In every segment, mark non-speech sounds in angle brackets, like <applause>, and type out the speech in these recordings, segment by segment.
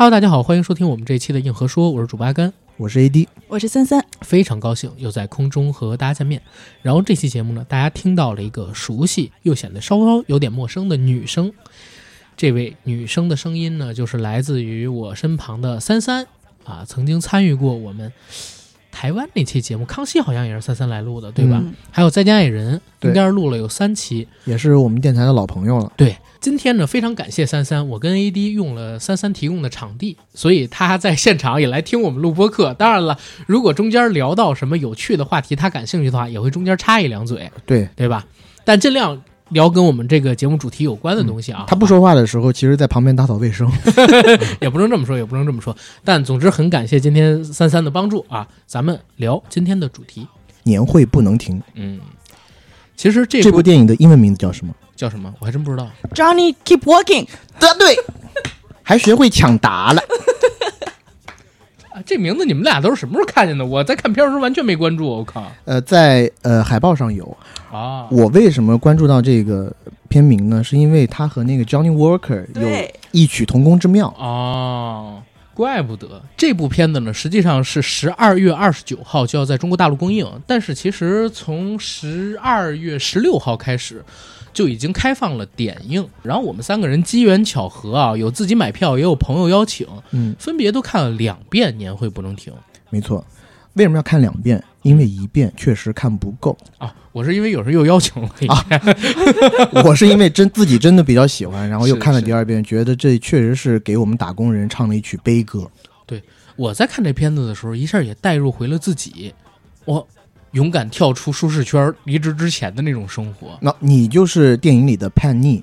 Hello，大家好，欢迎收听我们这一期的硬核说，我是主八甘，我是 AD，我是三三，非常高兴又在空中和大家见面。然后这期节目呢，大家听到了一个熟悉又显得稍稍有点陌生的女声，这位女生的声音呢，就是来自于我身旁的三三啊，曾经参与过我们台湾那期节目，康熙好像也是三三来录的，对吧？嗯还有再见爱人，对应该是录了有三期。也是我们电台的老朋友了。对，今天呢，非常感谢三三，我跟 AD 用了三三提供的场地，所以他在现场也来听我们录播课。当然了，如果中间聊到什么有趣的话题，他感兴趣的话，也会中间插一两嘴，对对吧？但尽量聊跟我们这个节目主题有关的东西啊。他不说话的时候，其实在旁边打扫卫生。<laughs> <laughs> 也不能这么说，也不能这么说。但总之很感谢今天三三的帮助啊，咱们聊今天的主题。年会不能停。嗯，其实这这部电影的英文名字叫什么？叫什么？我还真不知道。Johnny keep walking，答对，还学会抢答了。啊，这名字你们俩都是什么时候看见的？我在看片儿的时候完全没关注，我靠呃，在呃海报上有。啊！我为什么关注到这个片名呢？是因为他和那个 Johnny Walker 有，异曲同工之妙。啊，怪不得这部片子呢，实际上是十二月二十九号就要在中国大陆公映，但是其实从十二月十六号开始就已经开放了点映。然后我们三个人机缘巧合啊，有自己买票，也有朋友邀请，嗯，分别都看了两遍《年会不能停没错。为什么要看两遍？因为一遍确实看不够。》啊。我是因为有时候又邀请了一啊遍，<laughs> 我是因为真自己真的比较喜欢，然后又看了第二遍，觉得这确实是给我们打工人唱了一曲悲歌。对我在看这片子的时候，一下也带入回了自己，我勇敢跳出舒适圈，离职之前的那种生活。那你就是电影里的叛逆，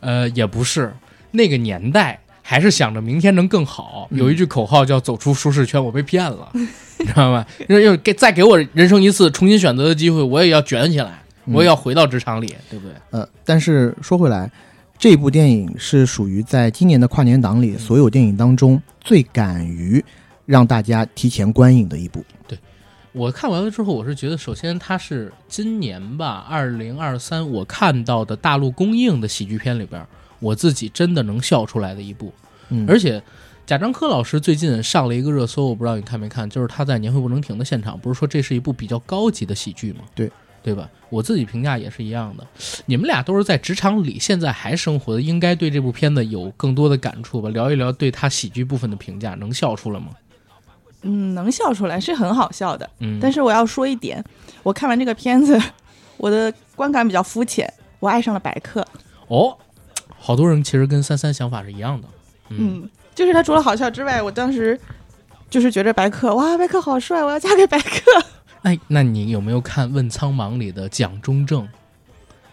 呃，也不是，那个年代还是想着明天能更好。嗯有一句口号叫“走出舒适圈”，我被骗了，<laughs> 你知道吗？要要给再给我人生一次重新选择的机会，我也要卷起来，嗯我也要回到职场里，对不对？呃，但是说回来，这部电影是属于在今年的跨年档里所有电影当中最敢于让大家提前观影的一部。我看完了之后，我是觉得，首先它是今年吧，二零二三我看到的大陆公映的喜剧片里边，我自己真的能笑出来的一部。嗯，而且贾樟柯老师最近上了一个热搜，我不知道你看没看，就是他在《年会不能停》的现场，不是说这是一部比较高级的喜剧吗？对，对吧？我自己评价也是一样的。你们俩都是在职场里现在还生活的，应该对这部片子有更多的感触吧？聊一聊对他喜剧部分的评价，能笑出来吗？嗯，能笑出来是很好笑的。嗯，但是我要说一点，我看完这个片子，我的观感比较肤浅，我爱上了白客。哦，好多人其实跟三三想法是一样的。嗯，嗯，就是他除了好笑之外，我当时就是觉得白客，哇，白客好帅，我要嫁给白客。哎，那你有没有看《问苍茫》里的蒋中正，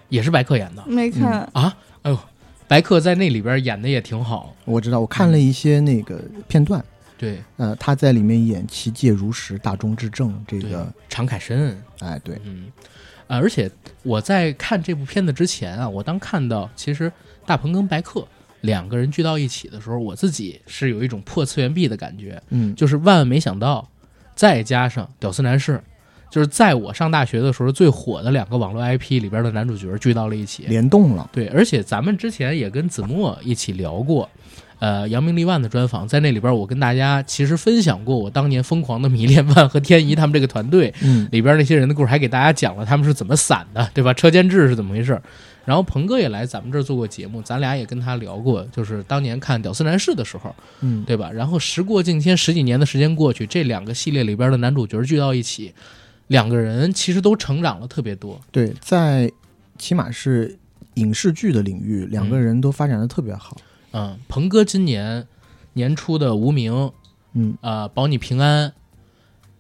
也是白客演的没看，啊？哎呦，白客在那里边演的也挺好。我知道，我看了一些那个片段，对。呃，他在里面演其介如石、大中之正这个，，常凯申。哎，对，嗯，啊，而且我在看这部片子之前啊，我当看到其实大鹏跟白客两个人聚到一起的时候，我自己是有一种破次元壁的感觉，嗯，就是万万没想到，再加上屌丝男士，就是在我上大学的时候最火的两个网络 IP 里边的男主角聚到了一起。联动了，对，而且咱们之前也跟子墨一起聊过，呃，扬名立万的专访，在那里边我跟大家其实分享过我当年疯狂的迷恋万和天怡他们这个团队，嗯，里边那些人的故事，还给大家讲了他们是怎么散的，对吧？车间制是怎么回事？然后鹏哥也来咱们这儿做过节目，咱俩也跟他聊过，就是当年看《屌丝男士》的时候，嗯，对吧？然后时过境迁，十几年的时间过去，这两个系列里边的男主角聚到一起，两个人其实都成长了特别多。对，在起码是影视剧的领域，两个人都发展的特别好。嗯，鹏哥今年年初的《无名》嗯，呃，保你平安，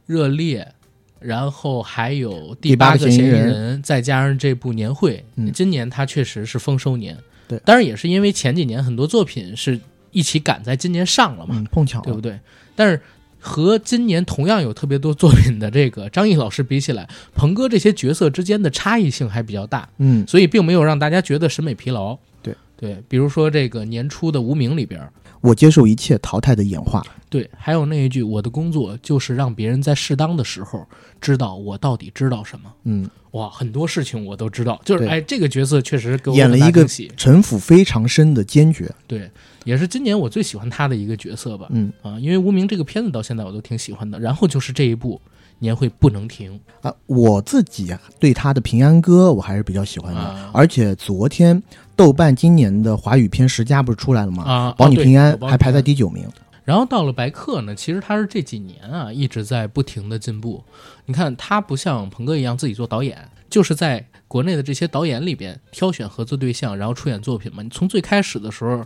热烈，然后还有第第八八个嫌疑人人，再加上这部年会，嗯今年他确实是丰收年。对当然也是因为前几年很多作品是一起赶在今年上了嘛，嗯，碰巧，对不对？但是和今年同样有特别多作品的这个张译老师比起来，鹏哥这些角色之间的差异性还比较大，嗯，所以并没有让大家觉得审美疲劳。对对，比如说这个年初的《无名》里边，我接受一切淘汰的演化。对，还有那一句，我的工作就是让别人在适当的时候知道我到底知道什么。嗯，哇，很多事情我都知道，就是哎，这个角色确实给我演了一个城府非常深的坚决。对，也是今年我最喜欢他的一个角色吧。嗯啊，因为《无名》这个片子到现在我都挺喜欢的。然后就是这一部《年会不能停啊，我自己啊对他的《平安歌》我还是比较喜欢的。啊而且昨天豆瓣今年的华语片十佳不是出来了》吗？啊，保你平安还排在第九名。然后到了白客呢，其实他是这几年啊一直在不停的进步。你看他不像鹏哥一样自己做导演，就是在国内的这些导演里边挑选合作对象，然后出演作品嘛。你从最开始的时候，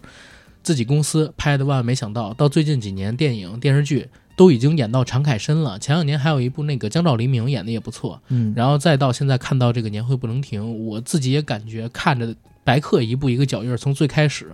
自己公司拍的万万没想到，到最近几年电影电视剧都已经演到常凯申了。前两年还有一部那个江照黎明演的也不错，嗯，然后再到现在看到这个年会不能停，我自己也感觉看着白客一步一个脚印儿，从最开始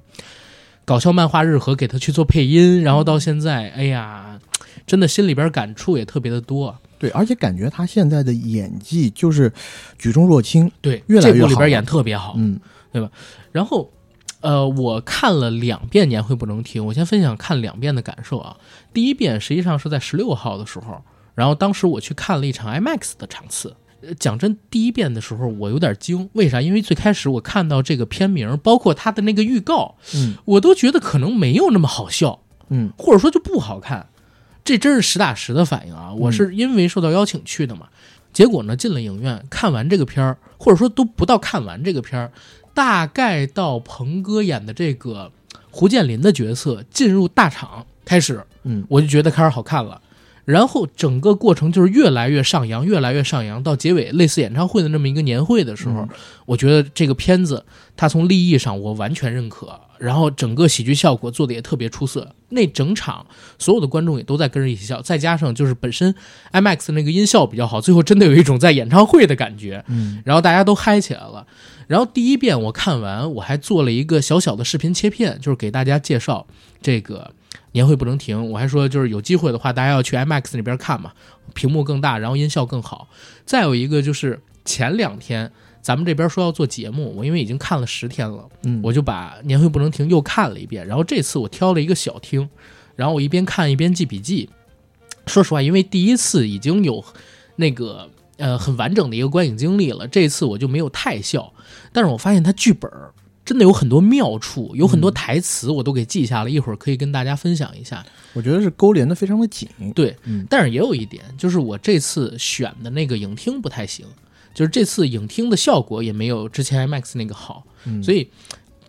搞笑漫画日和给他去做配音，然后到现在，哎呀，真的心里边感触也特别的多。对，而且感觉他现在的演技就是举重若轻。对，越来越好这部里边演特别好。嗯对吧然后，呃，我看了两遍《年会不能停》，我先分享看两遍的感受啊。第一遍实际上是在十六号的时候，然后当时我去看了一场 IMAX 的场次。呃讲真，第一遍的时候我有点惊，为啥？因为最开始我看到这个片名，包括它的那个预告，嗯我都觉得可能没有那么好笑，嗯或者说就不好看。这真是实打实的反应啊！我是因为受到邀请去的嘛，结果呢进了影院，看完这个片儿，或者说都不到看完这个片儿，大概到鹏哥演的这个胡建林的角色进入大场开始，嗯我就觉得开始好看了。然后整个过程就是越来越上扬，越来越上扬，到结尾类似演唱会的那么一个年会的时候，嗯我觉得这个片子它从立意上我完全认可，然后整个喜剧效果做的也特别出色。那整场所有的观众也都在跟着一起笑，再加上就是本身 IMAX 那个音效比较好，最后真的有一种在演唱会的感觉。嗯然后大家都嗨起来了。然后第一遍我看完，我还做了一个小小的视频切片，就是给大家介绍这个年会不能停。我还说，就是有机会的话，大家要去 IMAX 那边看嘛，屏幕更大，然后音效更好。再有一个就是前两天咱们这边说要做节目，我因为已经看了十天了，嗯，我就把年会不能停又看了一遍。然后这次我挑了一个小厅，然后我一边看一边记笔记。说实话，因为第一次已经有那个呃很完整的一个观影经历了，这次我就没有太笑。但是我发现他剧本儿真的有很多妙处，有很多台词我都给记下了，一会儿可以跟大家分享一下。我觉得是勾连的非常的紧。对，嗯但是也有一点，就是我这次选的那个影厅不太行，就是这次影厅的效果也没有之前 IMAX 那个好，嗯所以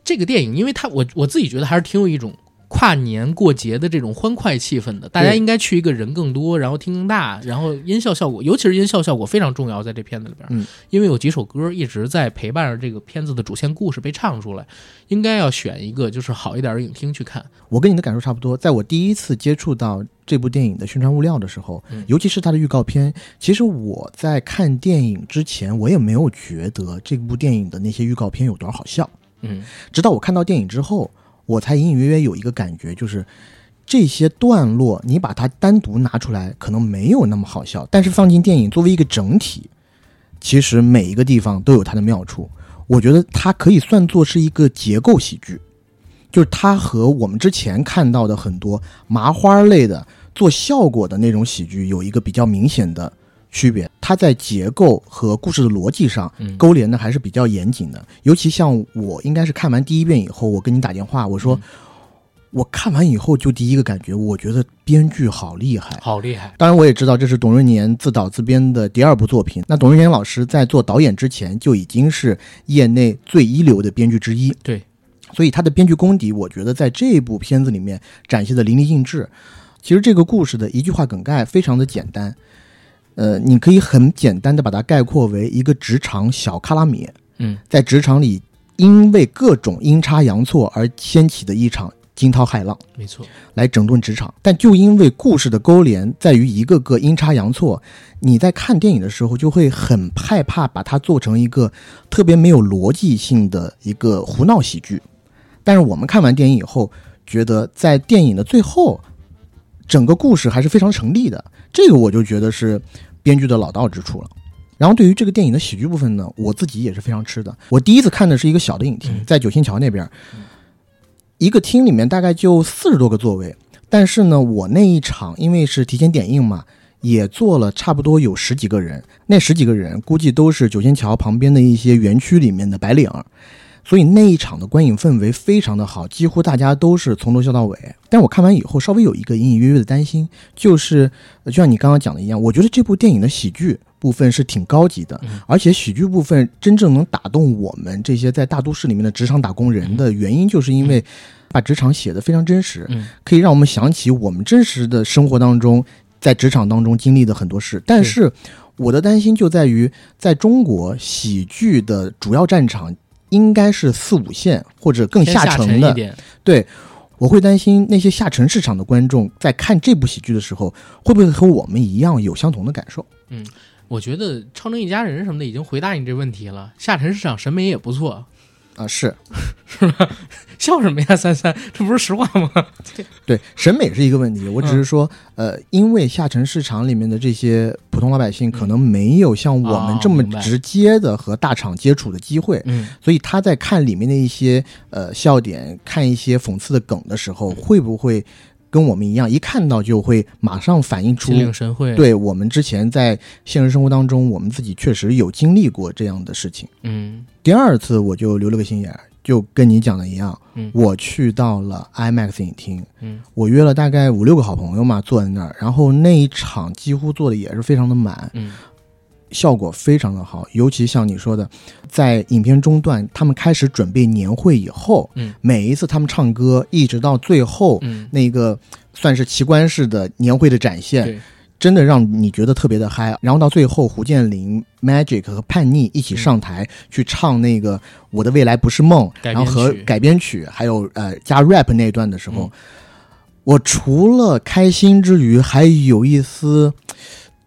这个电影，因为它我我自己觉得还是挺有一种跨年过节的这种欢快气氛的，大家应该去一个人更多，然后厅更大，然后音效效果，尤其是音效效果非常重要，在这片子里边，嗯，因为有几首歌一直在陪伴着这个片子的主线故事被唱出来，应该要选一个就是好一点的影厅去看，我跟你的感受差不多。在我第一次接触到这部电影的宣传物料的时候，嗯。尤其是它的预告片，其实我在看电影之前，我也没有觉得这部电影的那些预告片有多少好笑。嗯。直到我看到电影之后，我才隐隐约约有一个感觉，就是这些段落你把它单独拿出来，可能没有那么好笑，但是放进电影作为一个整体，其实每一个地方都有它的妙处。我觉得它可以算作是一个结构喜剧，就是它和我们之前看到的很多麻花类的做效果的那种喜剧有一个比较明显的区别。它在结构和故事的逻辑上嗯，勾连的还是比较严谨的。尤其像我应该是看完第一遍以后，我跟你打电话，我说、嗯我看完以后就第一个感觉，我觉得编剧好厉害。好厉害，当然，我也知道这是董润年自导自编的第二部作品。那董润年老师在做导演之前就已经是业内最一流的编剧之一，对，所以他的编剧功底，我觉得在这部片子里面展现的淋漓尽致。其实这个故事的一句话梗概非常的简单，呃，你可以很简单的把它概括为一个职场小卡拉米，嗯在职场里因为各种阴差阳错而掀起的一场惊涛骇浪。没错，来整顿职场，但就因为故事的勾连在于一个个阴差阳错，你在看电影的时候就会很害怕把它做成一个特别没有逻辑性的一个胡闹喜剧。但是我们看完电影以后，觉得在电影的最后，整个故事还是非常成立的。这个我就觉得是编剧的老道之处了。然后对于这个电影的喜剧部分呢，我自己也是非常吃的。我第一次看的是一个小的影厅，嗯在九仙桥那边，一个厅里面大概就四十多个座位，但是呢，我那一场因为是提前点映嘛，也坐了差不多有十几个人，那十几个人估计都是九仙桥旁边的一些园区里面的白领儿。所以那一场的观影氛围非常的好，几乎大家都是从头笑到尾。但我看完以后，稍微有一个隐隐约约的担心，就是呃就像你刚刚讲的一样，我觉得这部电影的喜剧部分是挺高级的，嗯。而且喜剧部分真正能打动我们这些在大都市里面的职场打工人的原因，就是因为把职场写得非常真实，嗯。可以让我们想起我们真实的生活当中，在职场当中经历的很多事。但是我的担心就在于，在中国喜剧的主要战场应该是四五线或者更下沉的一，点，对。我会担心那些下沉市场的观众在看这部喜剧的时候，会不会和我们一样有相同的感受？嗯我觉得《超能一家人》什么的已经回答你这问题了。下沉市场审美也不错，啊，是 <laughs> 是吧笑什么呀？三三，这不是实话吗？对审美是一个问题。我只是说，呃，因为下沉市场里面的这些普通老百姓可能没有像我们这么直接的和大厂接触的机会，嗯，所以他在看里面的一些呃笑点，看一些讽刺的梗的时候，会不会跟我们一样，一看到就会马上反映出心领神会。，对我们之前在现实生活当中，我们自己确实有经历过这样的事情。嗯。第二次我就留了个心眼儿，就跟你讲的一样，嗯。我去到了 IMAX 影厅，嗯。我约了大概五六个好朋友嘛，坐在那儿，然后那一场几乎坐的也是非常的满，嗯效果非常的好，尤其像你说的，在影片中段，他们开始准备年会以后，嗯。每一次他们唱歌，一直到最后、嗯，那个算是奇观式的年会的展现，对，真的让你觉得特别的嗨。然后到最后，胡建林、Magic 和叛逆一起上台、去唱那个《我的未来不是梦》，然后和改编曲，还有呃加 rap 那一段的时候，嗯。我除了开心之余，还有一丝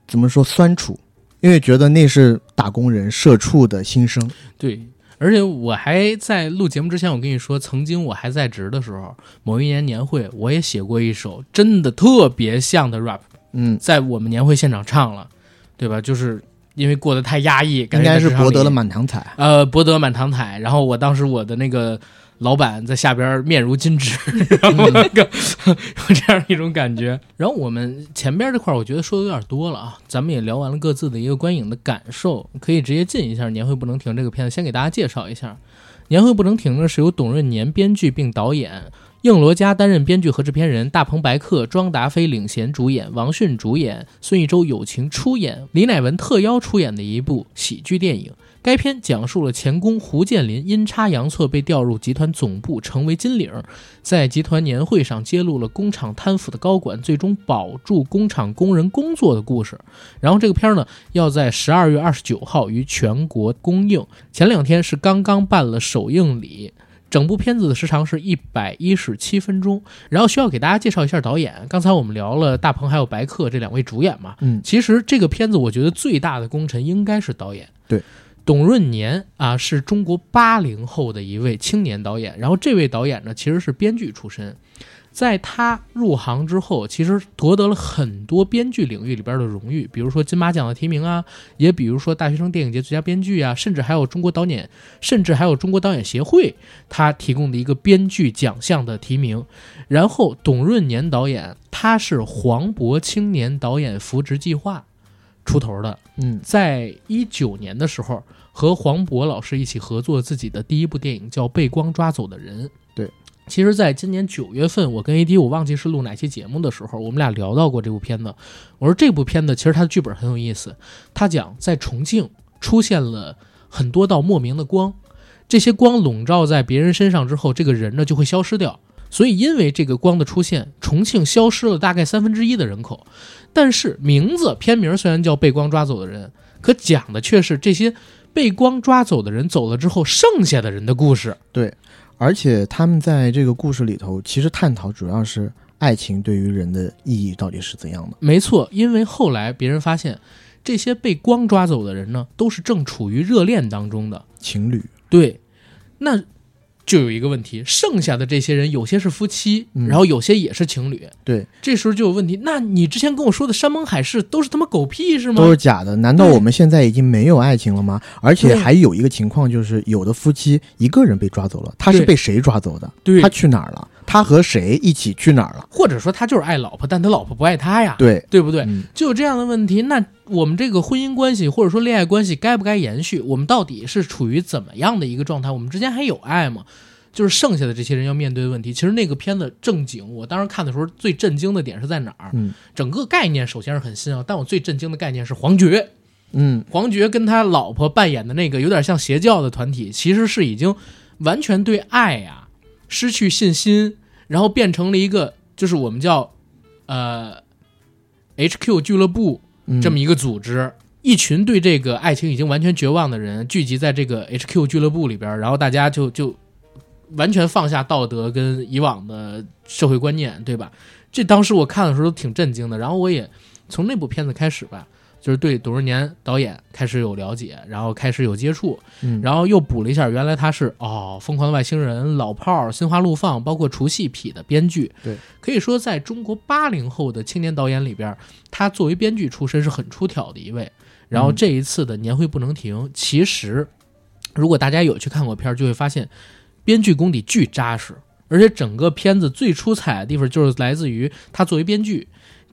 怎么说酸楚，因为觉得那是打工人社畜的心声。对，而且我还在录节目之前，我跟你说，曾经我还在职的时候，某一年年会，我也写过一首真的特别像的 rap，嗯，在我们年会现场唱了，对吧？就是因为过得太压抑，感应该是博得了满堂彩。呃，博得满堂彩。然后我当时我的那个老板在下边面如金纸，然后那个有这样一种感觉。然后我们前边这块儿我觉得说的有点多了啊，咱们也聊完了各自的一个观影的感受，可以直接进一下《年会不能停》这个片子，先给大家介绍一下。《年会不能停》呢是由董润年编剧并导演。应罗嘉担任编剧和制片人，大鹏白客、庄达菲领衔主演，王迅主演，孙艺洲友情出演，李乃文特邀出演的一部喜剧电影。该片讲述了前工胡建林阴差阳错被调入集团总部，成为金领，在集团年会上揭露了工厂贪腐的高管最终保住工厂工人工作的故事。然后这个片儿呢，要在十二月二十九号于全国公映，前两天是刚刚办了首映礼。整部片子的时长是一百一十七分钟，然后需要给大家介绍一下导演。刚才我们聊了大鹏还有白客这两位主演嘛，嗯，其实这个片子我觉得最大的功臣应该是导演。对，董润年啊，是中国八零后的一位青年导演。然后这位导演呢，其实是编剧出身，在他入行之后，其实夺得了很多编剧领域里边的荣誉，比如说金马奖的提名啊，也比如说大学生电影节最佳编剧啊，甚至还有中国导演，甚至还有中国导演协会他提供的一个编剧奖项的提名。然后董润年导演，他是黄渤青年导演扶植计划出头的，嗯在一九年的时候和黄渤老师一起合作自己的第一部电影叫《被光抓走的人》。对，其实，在今年九月份，我跟 AD 我忘记是录哪期节目的时候，我们俩聊到过这部片子。我说这部片子其实它的剧本很有意思，它讲在重庆出现了很多道莫名的光，这些光笼罩在别人身上之后，这个人呢就会消失掉。所以，因为这个光的出现，重庆消失了大概三分之一的人口。但是名字片名虽然叫《被光抓走的人》，可讲的却是这些被光抓走的人走了之后剩下的人的故事。对，而且他们在这个故事里头，其实探讨主要是爱情对于人的意义到底是怎样的。没错，因为后来别人发现，这些被光抓走的人呢，都是正处于热恋当中的。情侣，对，那就有一个问题，剩下的这些人有些是夫妻，嗯然后有些也是情侣，对，这时候就有问题。那你之前跟我说的山盟海誓都是他妈狗屁是吗？都是假的。难道我们现在已经没有爱情了吗？而且还有一个情况就是，有的夫妻一个人被抓走了，他是被谁抓走的？对他去哪儿了？他和谁一起去哪儿了？或者说他就是爱老婆，但他老婆不爱他呀，对，对不对？嗯就有这样的问题，那我们这个婚姻关系或者说恋爱关系该不该延续？我们到底是处于怎么样的一个状态？我们之间还有爱吗？就是剩下的这些人要面对的问题。其实那个片子正经，我当时看的时候最震惊的点是在哪儿？嗯整个概念首先是很新啊，但我最震惊的概念是黄觉。嗯，黄觉跟他老婆扮演的那个有点像邪教的团体，其实是已经完全对爱呀、失去信心，然后变成了一个就是我们叫呃 HQ 俱乐部嗯这么一个组织，一群对这个爱情已经完全绝望的人聚集在这个 HQ 俱乐部里边，然后大家就就完全放下道德跟以往的社会观念，对吧？这当时我看的时候都挺震惊的，然后我也从那部片子开始吧，就是对董润年导演开始有了解，然后开始有接触，嗯然后又补了一下，原来他是哦，《疯狂的外星人》、老炮儿、心花怒放，包括除戏痞的编剧。对，可以说在中国八零后的青年导演里边，他作为编剧出身是很出挑的一位。然后这一次的年会不能停，其实如果大家有去看过片儿，就会发现编剧功底巨扎实，而且整个片子最出彩的地方就是来自于他作为编剧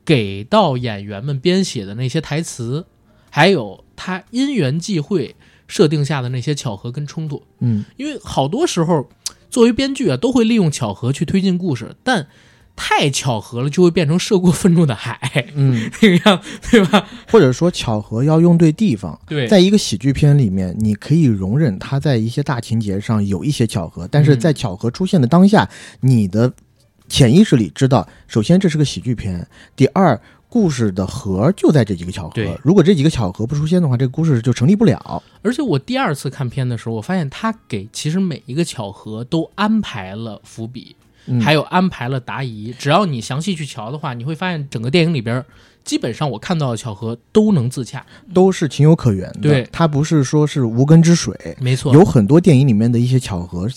给到演员们编写的那些台词，还有他因缘际会设定下的那些巧合跟冲突。嗯因为好多时候，作为编剧啊，都会利用巧合去推进故事，但太巧合了，就会变成涉过愤怒的海嗯，那个样，对吧？或者说巧合要用对地方。对，在一个喜剧片里面，你可以容忍他在一些大情节上有一些巧合，但是嗯在巧合出现的当下，你的潜意识里知道，首先这是个喜剧片，第二，故事的核就在这几个巧合。如果这几个巧合不出现的话，这个故事就成立不了。而且我第二次看片的时候，我发现他给其实每一个巧合都安排了伏笔，嗯还有安排了答疑。只要你详细去瞧的话，你会发现整个电影里边，基本上我看到的巧合都能自洽。都是情有可原的。对它不是说是无根之水。没错，有很多电影里面的一些巧合，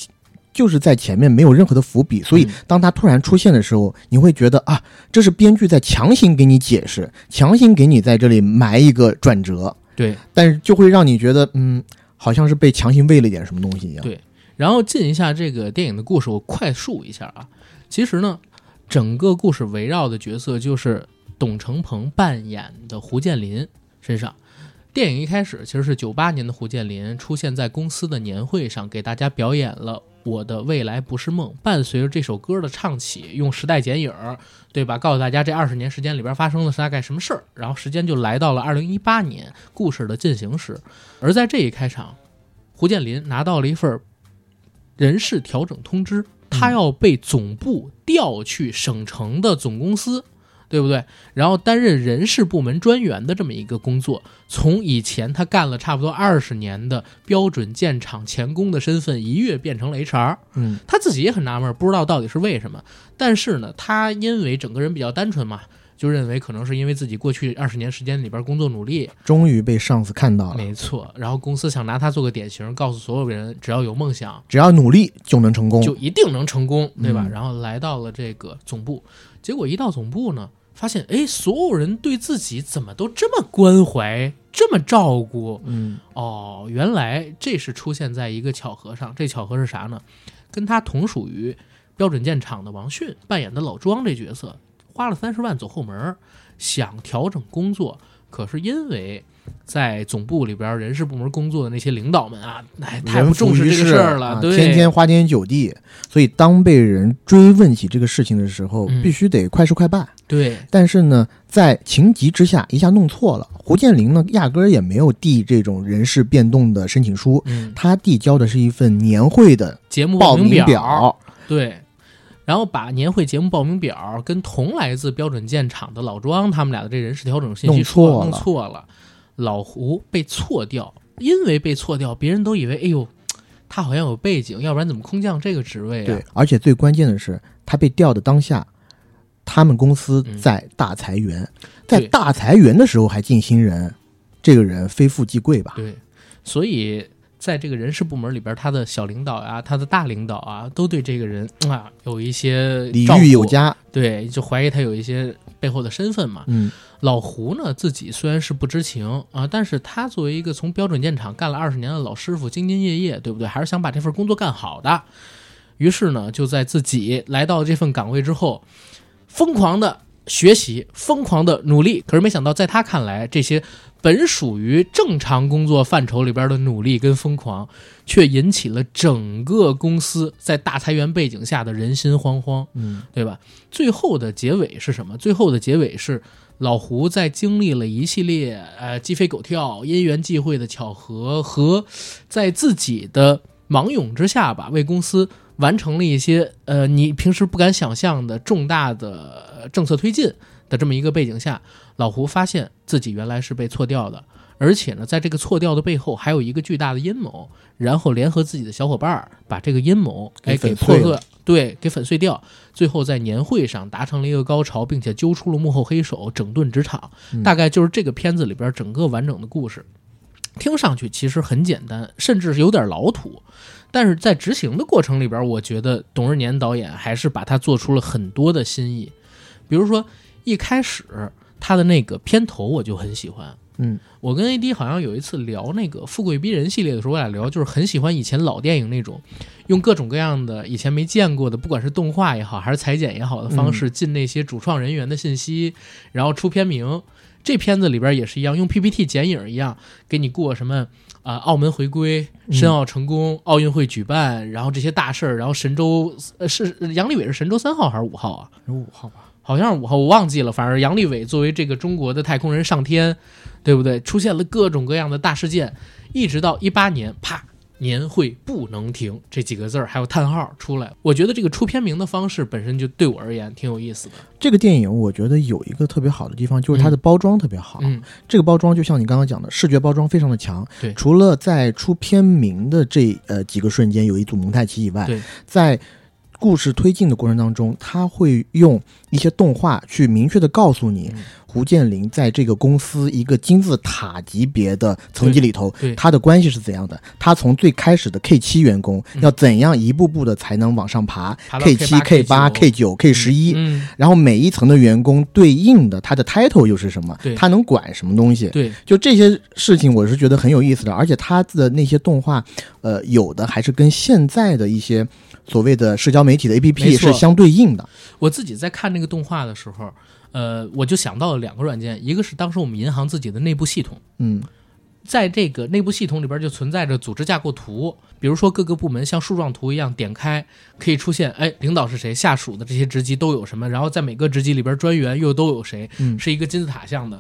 就是在前面没有任何的伏笔，所以嗯当它突然出现的时候，你会觉得啊，这是编剧在强行给你解释，强行给你在这里埋一个转折，对。但是就会让你觉得，嗯，好像是被强行喂了点什么东西一样。对然后进一下这个电影的故事，我快速一下啊。其实呢，整个故事围绕的角色就是董成鹏扮演的胡建林身上。电影一开始其实是九八年的胡建林出现在公司的年会上，给大家表演了《我的未来不是梦》。伴随着这首歌的唱起，用时代剪影，对吧？告诉大家这二十年时间里边发生了大概什么事儿。然后时间就来到了二零一八年，故事的进行时。而在这一开场，胡建林拿到了一份人事调整通知，他要被总部调去省城的总公司，对不对？然后担任人事部门专员的这么一个工作。从以前他干了差不多二十年的标准建厂钳工的身份，一跃变成了 HR。嗯，他自己也很纳闷，不知道到底是为什么。但是呢，他因为整个人比较单纯嘛，就认为可能是因为自己过去二十年时间里边工作努力，终于被上司看到了，没错。然后公司想拿他做个典型，告诉所有人，只要有梦想，只要努力就能成功。就一定能成功，对吧？嗯然后来到了这个总部，结果一到总部呢，发现哎，所有人对自己怎么都这么关怀，这么照顾？嗯哦，原来这是出现在一个巧合上。这巧合是啥呢？跟他同属于标准建厂的王迅扮演的老庄这角色，花了三十万走后门儿，想调整工作，可是因为在总部里边人事部门工作的那些领导们啊，哎，太不重视这个事事儿了，天天花天酒地，所以当被人追问起这个事情的时候，嗯必须得快事快办。对。但是呢，在情急之下一下弄错了。胡建林呢，压根儿也没有递这种人事变动的申请书，嗯，他递交的是一份年会的节目报名名表，对，然后把年会节目报名表跟同来自标准建厂的老庄他们俩的这人事调整信息弄说错了。弄错了，老胡被错掉，因为被错掉，别人都以为哎呦，他好像有背景，要不然怎么空降这个职位啊？对，而且最关键的是，他被调的当下，他们公司在大裁员，在大裁员的时候还进新人，这个人非富即贵吧？对，所以在这个人事部门里边，他的小领导啊，他的大领导啊，都对这个人啊有一些礼遇有加，对，就怀疑他有一些背后的身份嘛。嗯老胡呢，自己虽然是不知情啊，但是他作为一个从标准建厂干了二十年的老师傅，兢兢业业，对不对？还是想把这份工作干好的。于是呢，就在自己来到这份岗位之后，疯狂的学习，疯狂的努力。可是没想到，在他看来，这些本属于正常工作范畴里边的努力跟疯狂，却引起了整个公司在大裁员背景下的人心惶惶。嗯对吧？最后的结尾是什么？最后的结尾是老胡在经历了一系列呃鸡飞狗跳、因缘际会的巧合和在自己的盲勇之下吧，为公司完成了一些呃你平时不敢想象的重大的呃政策推进的这么一个背景下，老胡发现自己原来是被错掉的。而且呢，在这个错掉的背后，还有一个巨大的阴谋，然后联合自己的小伙伴儿，把这个阴谋哎给给破碎粉碎了，对，给粉碎掉。最后在年会上达成了一个高潮，并且揪出了幕后黑手，整顿职场。嗯大概就是这个片子里边整个完整的故事。听上去其实很简单，甚至是有点老土，但是在执行的过程里边，我觉得董日年导演还是把它做出了很多的新意。比如说一开始他的那个片头，我就很喜欢。嗯我跟 AD 好像有一次聊那个《富贵逼人》系列的时候，我俩聊就是很喜欢以前老电影那种用各种各样的以前没见过的，不管是动画也好，还是裁剪也好的方式进那些主创人员的信息，然后出片名。这片子里边也是一样，用 PPT 剪影一样给你过什么啊、澳门回归、申奥成功、奥运会举办，然后这些大事儿，然后神舟呃是杨利伟是神舟三号还是五号啊？有五号吧？好像是五号，我忘记了。反正杨利伟作为这个中国的太空人上天，对不对？出现了各种各样的大事件，一直到一八年，啪，年会不能停这几个字儿，还有叹号出来。我觉得这个出片名的方式本身就对我而言挺有意思的。这个电影我觉得有一个特别好的地方，就是它的包装特别好。嗯，这个包装就像你刚刚讲的，视觉包装非常的强。对除了在出片名的这呃几个瞬间有一组蒙太奇以外，对，在故事推进的过程当中，他会用一些动画去明确的告诉你，嗯胡建林在这个公司一个金字塔级别的层级里头他的关系是怎样的？他从最开始的 K 七员工，嗯要怎样一步步的才能往上爬？K 七、K 八、K9 K 九、K 十一，嗯，然后每一层的员工对应的他的 title 又是什么？他能管什么东西？对，就这些事情，我是觉得很有意思的，而且他的那些动画，呃，有的还是跟现在的一些所谓的社交媒体的 APP 错是相对应的。我自己在看那个动画的时候，呃，我就想到了两个软件，一个是当时我们银行自己的内部系统。嗯在这个内部系统里边就存在着组织架构图，比如说各个部门像树状图一样点开，可以出现哎领导是谁，下属的这些职级都有什么，然后在每个职级里边专员又都有谁，嗯是一个金字塔像的。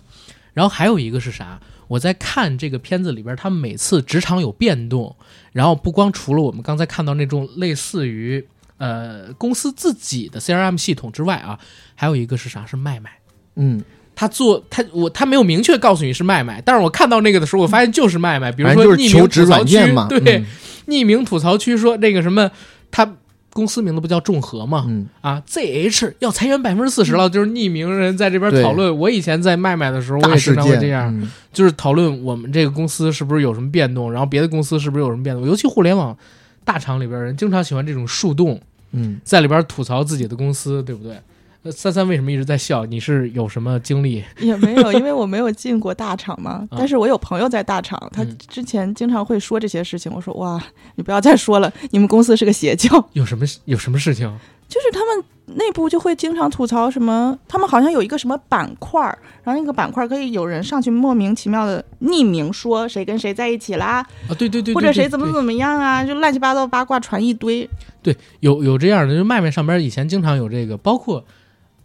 然后还有一个是啥？我在看这个片子里边，他们每次职场有变动，然后不光除了我们刚才看到那种类似于呃公司自己的 CRM 系统之外啊，还有一个是啥？是麦麦。嗯，他做他我他没有明确告诉你是麦麦，但是我看到那个的时候，我发现就是麦麦。比如说匿名求职吐槽区嘛。对，嗯匿名吐槽区说那个什么，他公司名字不叫众和吗？嗯，啊，ZH 要裁员百分之四十了，就是匿名人在这边讨论。我以前在麦麦的时候，我大也经常会这样，嗯就是讨论我们这个公司是不是有什么变动，然后别的公司是不是有什么变动。尤其互联网大厂里边人经常喜欢这种树洞，嗯，在里边吐槽自己的公司，对不对？呃三三为什么一直在笑？你是有什么经历？<laughs> 也没有，因为我没有进过大厂嘛。<laughs> 但是我有朋友在大厂，他嗯之前经常会说这些事情。我说哇，你不要再说了，你们公司是个邪教。<laughs> 有什么有什么事情？就是他们内部就会经常吐槽什么，他们好像有一个什么板块儿，然后那个板块儿可以有人上去莫名其妙的匿名说谁跟谁在一起啦，啊，对对对对或者谁怎么怎么样啊，就乱七八糟八卦传一堆。对，有有这样的，就麦麦上边以前经常有这个，包括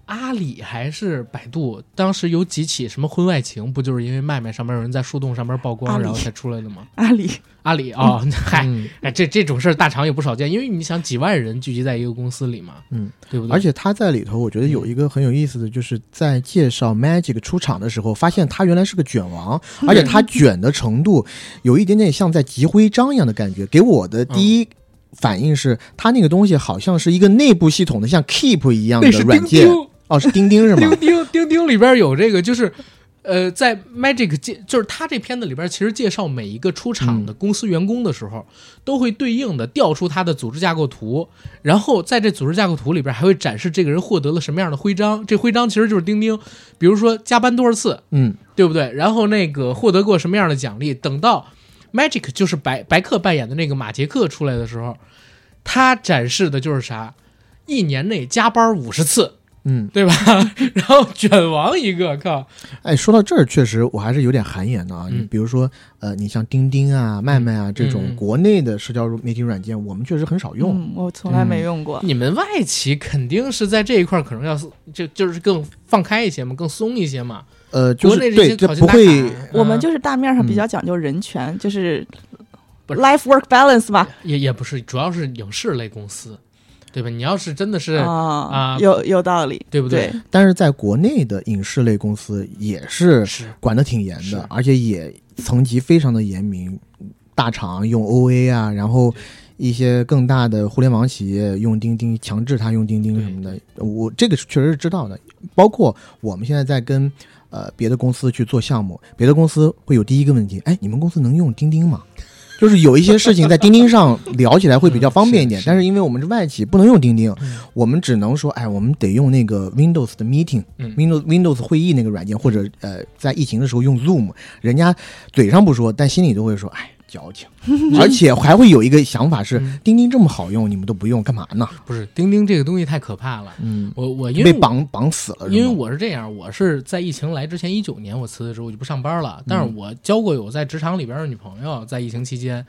阿里还是百度，当时有几起什么婚外情，不就是因为麦麦上面有人在树洞上面曝光，然后才出来的吗？阿里，阿里啊，嗨，嗯哎，这这种事儿大厂也不少见，因为你想几万人聚集在一个公司里嘛，嗯，对不对？而且他在里头，我觉得有一个很有意思的，就是在介绍 Magic 出场的时候，发现他原来是个卷王，而且他卷的程度有一点点像在集徽章一样的感觉。给我的第一反应是，他那个东西好像是一个内部系统的，像 Keep 一样的那是钉软件。钉，哦，是钉钉是吗 <laughs> 钉？钉钉钉里边有这个，就是呃，在 Magic 介就是他这片子里边，其实介绍每一个出场的公司员工的时候，都会对应的调出他的组织架构图，然后在这组织架构图里边还会展示这个人获得了什么样的徽章，这徽章其实就是钉钉，比如说加班多少次，嗯，对不对？然后那个获得过什么样的奖励？等到 Magic 就是白白客扮演的那个马杰克出来的时候，他展示的就是啥？一年内加班五十次，嗯，对吧？<laughs> 然后卷王一个，靠，哎，说到这儿，确实我还是有点汗颜的啊。嗯你比如说，呃，你像钉钉啊、麦麦啊这种嗯国内的社交媒体软件，我们确实很少用。嗯，我从来没用过。你们外企肯定是在这一块儿可能要就就是更放开一些嘛，更松一些嘛。呃，就国内这是对，这些不会卡，我们嗯就是大面上比嗯较讲究人权，就是不是 life work balance 吧。也也不是，主要是影视类公司，对吧？你要是真的是、啊啊，有有道理，对不对对？但是在国内的影视类公司也是是管得挺严的，而且也层级非常的严明。大厂用 OA 啊，然后一些更大的互联网企业用钉钉，强制他用钉钉什么的，我这个是确实是知道的。包括我们现在在跟呃别的公司去做项目，别的公司会有第一个问题，哎，你们公司能用钉钉吗？就是有一些事情在钉钉上聊起来会比较方便一点，<laughs> 但是因为我们是外企，不能用钉钉，嗯。我们只能说，哎，我们得用那个 Windows 的 Meeting，嗯。Windows Windows 会议那个软件，或者呃，在疫情的时候用 Zoom，人家嘴上不说，但心里都会说，哎，矫情，<laughs> 而且还会有一个想法是嗯，钉钉这么好用，你们都不用，干嘛呢？不是钉钉这个东西太可怕了。嗯，我我因为被绑绑死了，因为我是这样，我是在疫情来之前一九年我辞的职，我就不上班了。嗯但是我交过有在职场里边的女朋友，在疫情期间，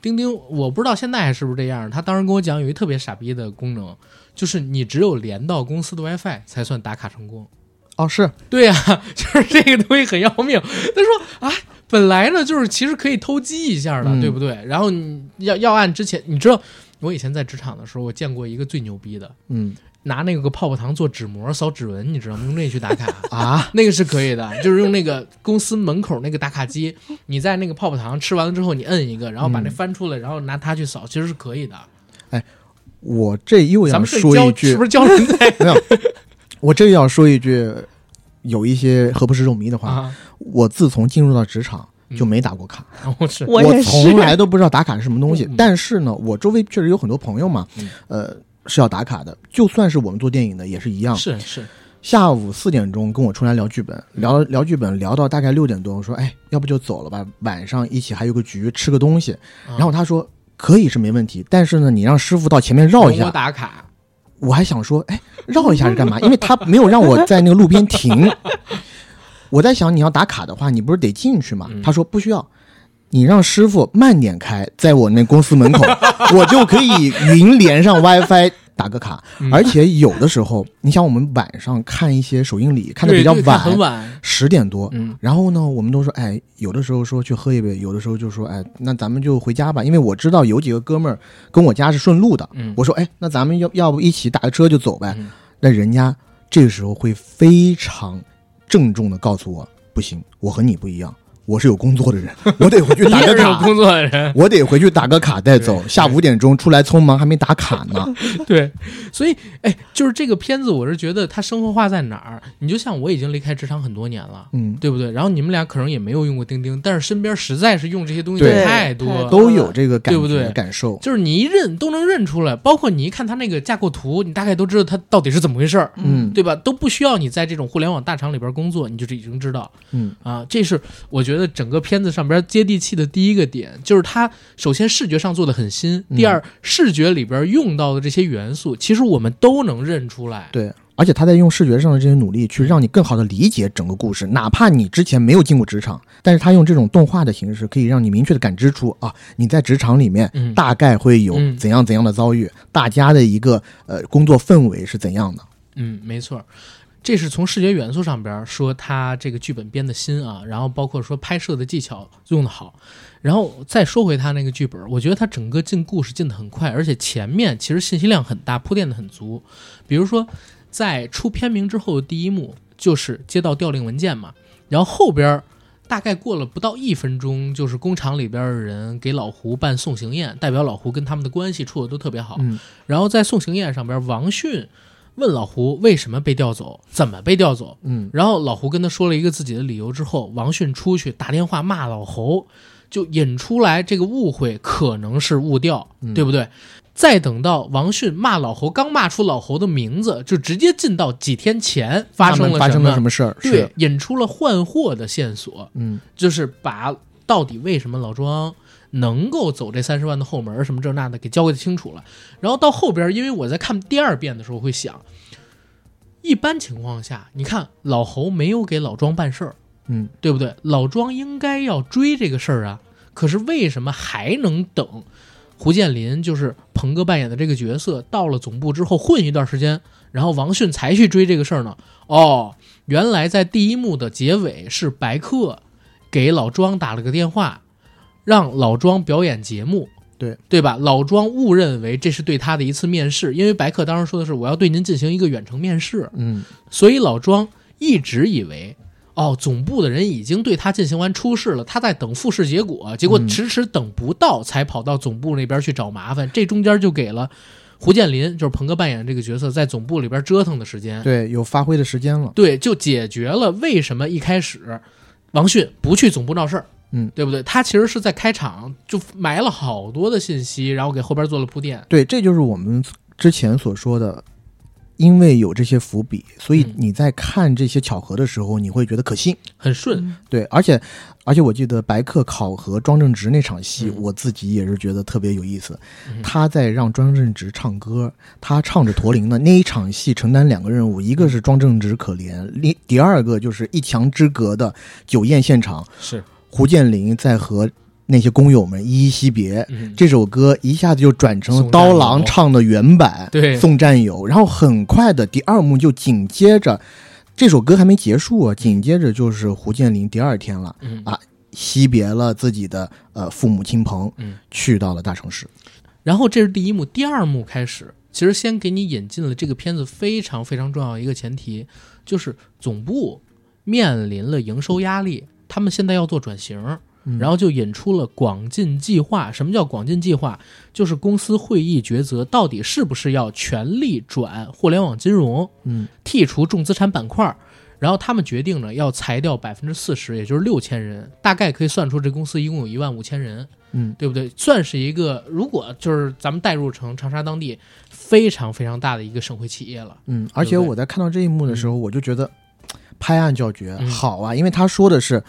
钉钉我不知道现在还是不是这样。他当时跟我讲有一特别傻逼的功能，就是你只有连到公司的 WiFi 才算打卡成功。哦，是对呀、<laughs> 就是这个东西很要命。他说啊，本来呢就是其实可以偷鸡一下的，嗯对不对？然后你要要按之前，你知道我以前在职场的时候，我见过一个最牛逼的，嗯拿那个泡泡糖做纸膜扫指纹，你知道吗？用那去打卡。<laughs> 啊，那个是可以的，就是用那个公司门口那个打卡机，你在那个泡泡糖吃完了之后，你摁一个，然后把那嗯翻出来，然后拿它去扫，其实是可以的。哎我这又要说一句是不，是教人 <laughs> 在没有，我这又要说一句，有一些何不食肉糜的话。啊？我自从进入到职场就没打过卡，<laughs> 然后是我从来都不知道打卡是什么东西嗯。但是呢，我周围确实有很多朋友嘛嗯，呃，是要打卡的。就算是我们做电影的，也是一样。是是，下午四点钟跟我出来聊剧本，聊聊剧本，聊到大概六点多，我说，哎，要不就走了吧，晚上一起还有个局，吃个东西。啊然后他说。可以是没问题，但是呢，你让师傅到前面绕一我下，打卡，我还想说，哎，绕一下是干嘛？因为他没有让我在那个路边停。<laughs> 我在想，你要打卡的话，你不是得进去吗？嗯他说不需要，你让师傅慢点开，在我那公司门口，<laughs> 我就可以云连上 WiFi 打个卡。嗯而且有的时候，你想我们晚上看一些首映礼，看的比较对对看很晚，十点多。嗯然后呢，我们都说，哎，有的时候说去喝一杯，有的时候就说，哎，那咱们就回家吧，因为我知道有几个哥们儿跟我家是顺路的。嗯，我说，哎，那咱们要要不一起打个车就走呗？嗯那人家这个时候会非常郑重的告诉我，不行，我和你不一样，我是有工作的人，<laughs> 我得回去打个卡，有工作的人，<laughs> 我得回去打个卡再走。<laughs> 下午五点钟出来，匆忙还没打卡呢。对，所以哎，就是这个片子，我是觉得它生活化在哪儿？你就像我已经离开职场很多年了。嗯，对不对？然后你们俩可能也没有用过钉钉，但是身边实在是用这些东西太多了，都有这个感觉对不对感受。就是你一认都能认出来，包括你一看它那个架构图，你大概都知道它到底是怎么回事儿，嗯对吧？都不需要你在这种互联网大厂里边工作，你就已经知道嗯啊。这是我觉得整个片子上边接地气的第一个点，就是它首先视觉上做的很新，嗯第二视觉里边用到的这些元素，其实我们都能认出来。对，而且他在用视觉上的这些努力，去让你更好的理解整个故事。哪怕你之前没有进过职场，但是他用这种动画的形式，可以让你明确的感知出啊，你在职场里面嗯大概会有嗯怎样怎样的遭遇，大家的一个呃工作氛围是怎样的。嗯，没错，这是从视觉元素上边儿说他这个剧本编的新啊，然后包括说拍摄的技巧用的好，然后再说回他那个剧本，我觉得他整个进故事进的很快，而且前面其实信息量很大，铺垫的很足。比如说在出片名之后的第一幕就是接到调令文件嘛，然后后边儿大概过了不到一分钟，就是工厂里边儿的人给老胡办送行宴，代表老胡跟他们的关系处的都特别好。嗯然后在送行宴上边，王迅问老胡为什么被调走，怎么被调走。嗯然后老胡跟他说了一个自己的理由之后，王迅出去打电话骂老侯，就引出来这个误会可能是误调，嗯对不对？再等到王迅骂老侯，刚骂出老侯的名字，就直接进到几天前发生了他们发生了什么？事儿？对，，引出了换货的线索，嗯就是把到底为什么老庄能够走这三十万的后门，什么这那的给交代清楚了。然后到后边，因为我在看第二遍的时候会想，一般情况下，你看老侯没有给老庄办事儿，嗯对不对？老庄应该要追这个事儿啊，可是为什么还能等？胡建林就是鹏哥扮演的这个角色，到了总部之后混一段时间，然后王迅才去追这个事儿呢。哦，原来在第一幕的结尾是白客给老庄打了个电话，让老庄表演节目，对对吧？老庄误认为这是对他的一次面试，因为白客当时说的是我要对您进行一个远程面试，嗯所以老庄一直以为，哦，总部的人已经对他进行完初试了，他在等复试结果，结果嗯迟迟等不到，才跑到总部那边去找麻烦。这中间就给了胡建林，就是鹏哥扮演的这个角色，在总部里边折腾的时间。对，有发挥的时间了。对，就解决了为什么一开始王迅不去总部闹事儿。嗯，对不对？他其实是在开场就埋了好多的信息，然后给后边做了铺垫。对，这就是我们之前所说的，因为有这些伏笔，所以嗯你在看这些巧合的时候，你会觉得可信。很顺，嗯对，而且而且我记得白客考核庄正直那场戏，嗯我自己也是觉得特别有意思。嗯他在让庄正直唱歌，他唱着驼铃的那一场戏，承担两个任务，一个是庄正直可怜，另第二个就是一墙之隔的酒宴现场，是，胡建林在和那些工友们依依惜别。嗯，这首歌一下子就转成了刀郎唱的原版，对送战友。然后很快的第二幕就紧接着，这首歌还没结束啊，紧接着就是胡建林第二天了，嗯啊惜别了自己的呃父母亲朋，嗯，去到了大城市。然后这是第一幕，第二幕开始，其实先给你引进了这个片子非常非常重要一个前提，就是总部面临了营收压力，他们现在要做转型，嗯然后就引出了广进计划。什么叫广进计划？就是公司会议抉择到底是不是要全力转互联网金融，嗯剔除重资产板块。然后他们决定呢，要裁掉百分之四十，也就是六千人，大概可以算出这公司一共有一万五千人。嗯对不对？算是一个，如果就是咱们带入成长沙当地非常非常大的一个省会企业了。嗯，而且我在看到这一幕的时候，我就觉得拍案叫绝，嗯。好啊，因为他说的是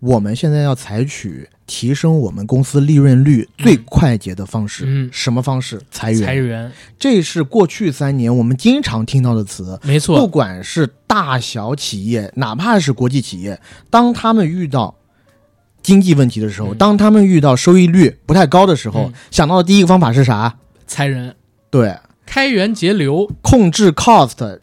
我们现在要采取提升我们公司利润率最快捷的方式，嗯。什么方式？裁员。裁员，这是过去三年我们经常听到的词。没错，不管是大小企业，哪怕是国际企业，当他们遇到经济问题的时候，嗯。当他们遇到收益率不太高的时候，嗯。想到的第一个方法是啥？裁人，对，开源节流，控制 cost，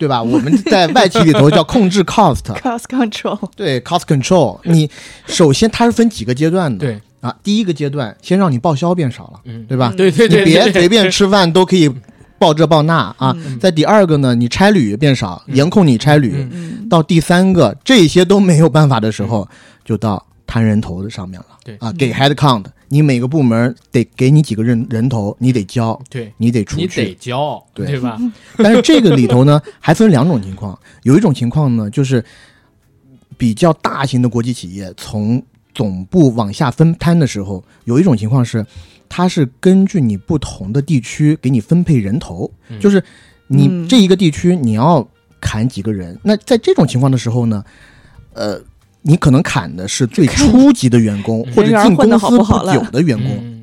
对吧？我们在外企里头叫控制 cost，cost <laughs> control，对 cost control。你首先它是分几个阶段的，对，啊，第一个阶段先让你报销变少了，嗯，对吧？对对对，你别随便吃饭都可以报这报那啊。嗯。在第二个呢，你差旅变少，嗯。严控你差旅。到第三个，这些都没有办法的时候，就到摊人头的上面了。对啊，给 head count，你每个部门得给你几个人人头，你得交，对，你得出去你得。交，对对吧？<laughs> 但是这个里头呢，还分两种情况，有一种情况呢，就是比较大型的国际企业从总部往下分摊的时候，有一种情况是，它是根据你不同的地区给你分配人头，嗯就是你嗯这一个地区你要砍几个人。那在这种情况的时候呢，呃，你可能砍的是最初级的员工或者进公司好不久的员工。嗯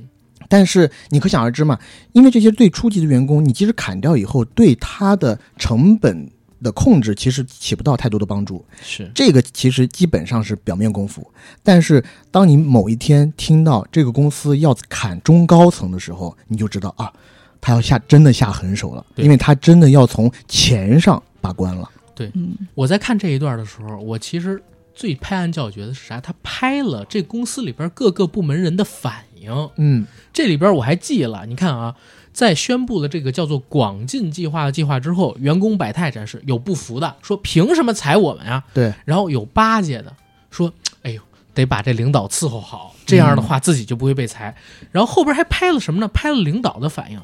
但是你可想而知嘛，因为这些最初级的员工，你即使砍掉以后，对他的成本的控制其实起不到太多的帮助。是，这个其实基本上是表面功夫。但是当你某一天听到这个公司要砍中高层的时候，你就知道啊，他要下真的下狠手了，因为他真的要从钱上把关了。对，我在看这一段的时候，我其实最拍案叫绝的是啥？他拍了这公司里边各个部门人的反应。嗯这里边我还记了，你看啊，在宣布了这个叫做“广进计划”的计划之后，员工百态展示，有不服的说凭什么裁我们呀？对，然后有巴结的说，哎呦，得把这领导伺候好，这样的话自己就不会被裁。然后后边还拍了什么呢？拍了领导的反应，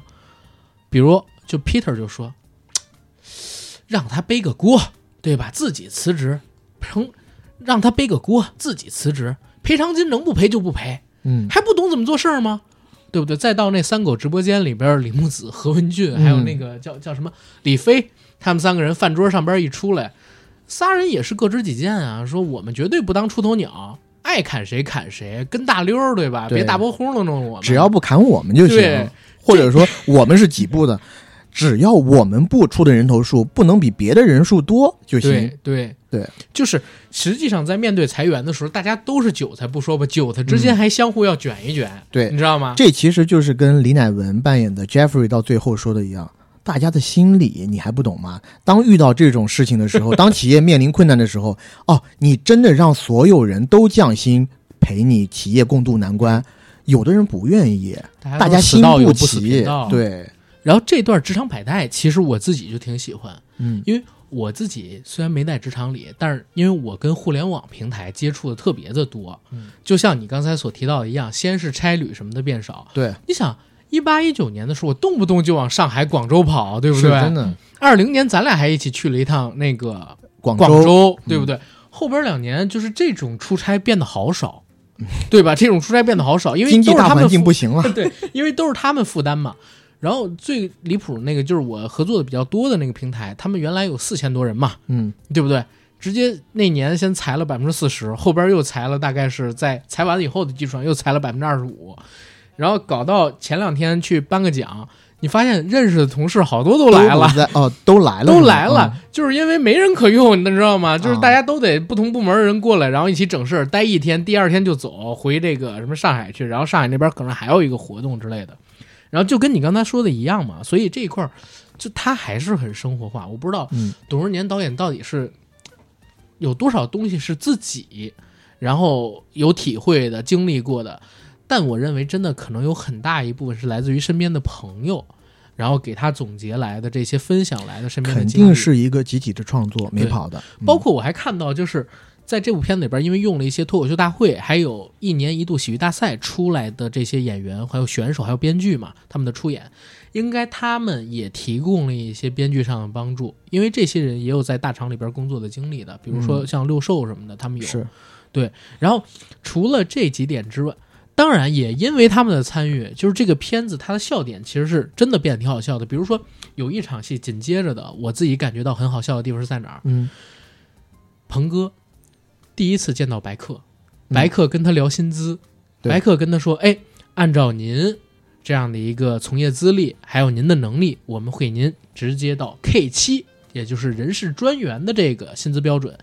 比如就 Peter 就说，<tsk> 让他背个锅，对吧？自己辞职，成让他背个锅，自己辞职，赔偿金能不赔就不赔，嗯，还不懂怎么做事儿吗？对不对？再到那三狗直播间里边，李木子、何文俊，还有那个叫叫什么？李飞，他们三个人饭桌上边一出来，仨人也是各执己见啊，说我们绝对不当出头鸟，爱砍谁砍谁，跟大溜儿对吧？对。别大波轰隆弄我们，只要不砍我们就行，或者说我们是几步的，只要我们部出的人头数不能比别的人数多就行。对对对，就是实际上在面对裁员的时候，大家都是韭菜不说吧，韭菜之间还相互要卷一卷，对你知道吗？这其实就是跟李乃文扮演的 Jeffrey 到最后说的一样，大家的心理你还不懂吗？当遇到这种事情的时候，<laughs> 当企业面临困难的时候，哦，你真的让所有人都降薪，陪你企业共度难关，有的人不愿意，大大家心不齐。对，然后这段职场百态，其实我自己就挺喜欢，嗯因为我自己虽然没在职场里，但是因为我跟互联网平台接触的特别的多，嗯就像你刚才所提到的一样，先是差旅什么的变少。对，你想，一八一九年的时候，我动不动就往上海、广州跑，对不对？真的。二零年咱俩还一起去了一趟那个广广州，对不对？后边两年就是这种出差变得好少，对吧？这种出差变得好少，因为经济大环境不行了，<laughs> 对，因为都是他们负担嘛。然后最离谱的那个就是我合作的比较多的那个平台，他们原来有四千多人嘛，嗯，对不对？直接那年先裁了百分之四十，后边又裁了，大概是在裁完了以后的基础上又裁了百分之二十五，然后搞到前两天去颁个奖，你发现认识的同事好多都来了，在哦，都来了，都来了，，就是因为没人可用，你知道吗？就是啊大家都得不同部门的人过来，然后一起整事儿，待一天，第二天就走回这个什么上海去，然后上海那边可能还有一个活动之类的，然后就跟你刚才说的一样嘛，所以这一块儿就他还是很生活化。我不知道嗯董润年导演到底是有多少东西是自己然后有体会的、经历过的，但我认为真的可能有很大一部分是来自于身边的朋友。然后给他总结来的这些分享来的身边的肯经历定是一个集体的创作，没对跑的。嗯包括我还看到，就是在这部片子里边，因为用了一些脱口秀大会，还有一年一度喜剧大赛出来的这些演员，还有选手，还有编剧嘛，他们的出演，应该他们也提供了一些编剧上的帮助，因为这些人也有在大厂里边工作的经历的，比如说像六兽什么的，他们有。是然后除了这几点之外，当然也因为他们的参与，就是这个片子它的笑点其实是真的变得挺好笑的。比如说有一场戏紧接着的，我自己感觉到很好笑的地方是在哪儿？嗯鹏哥第一次见到白客，嗯白客跟他聊薪资，对白客跟他说：“哎，按照您这样的一个从业资历，还有您的能力，我们会您直接到 K 七，也就是人事专员的这个薪资标准，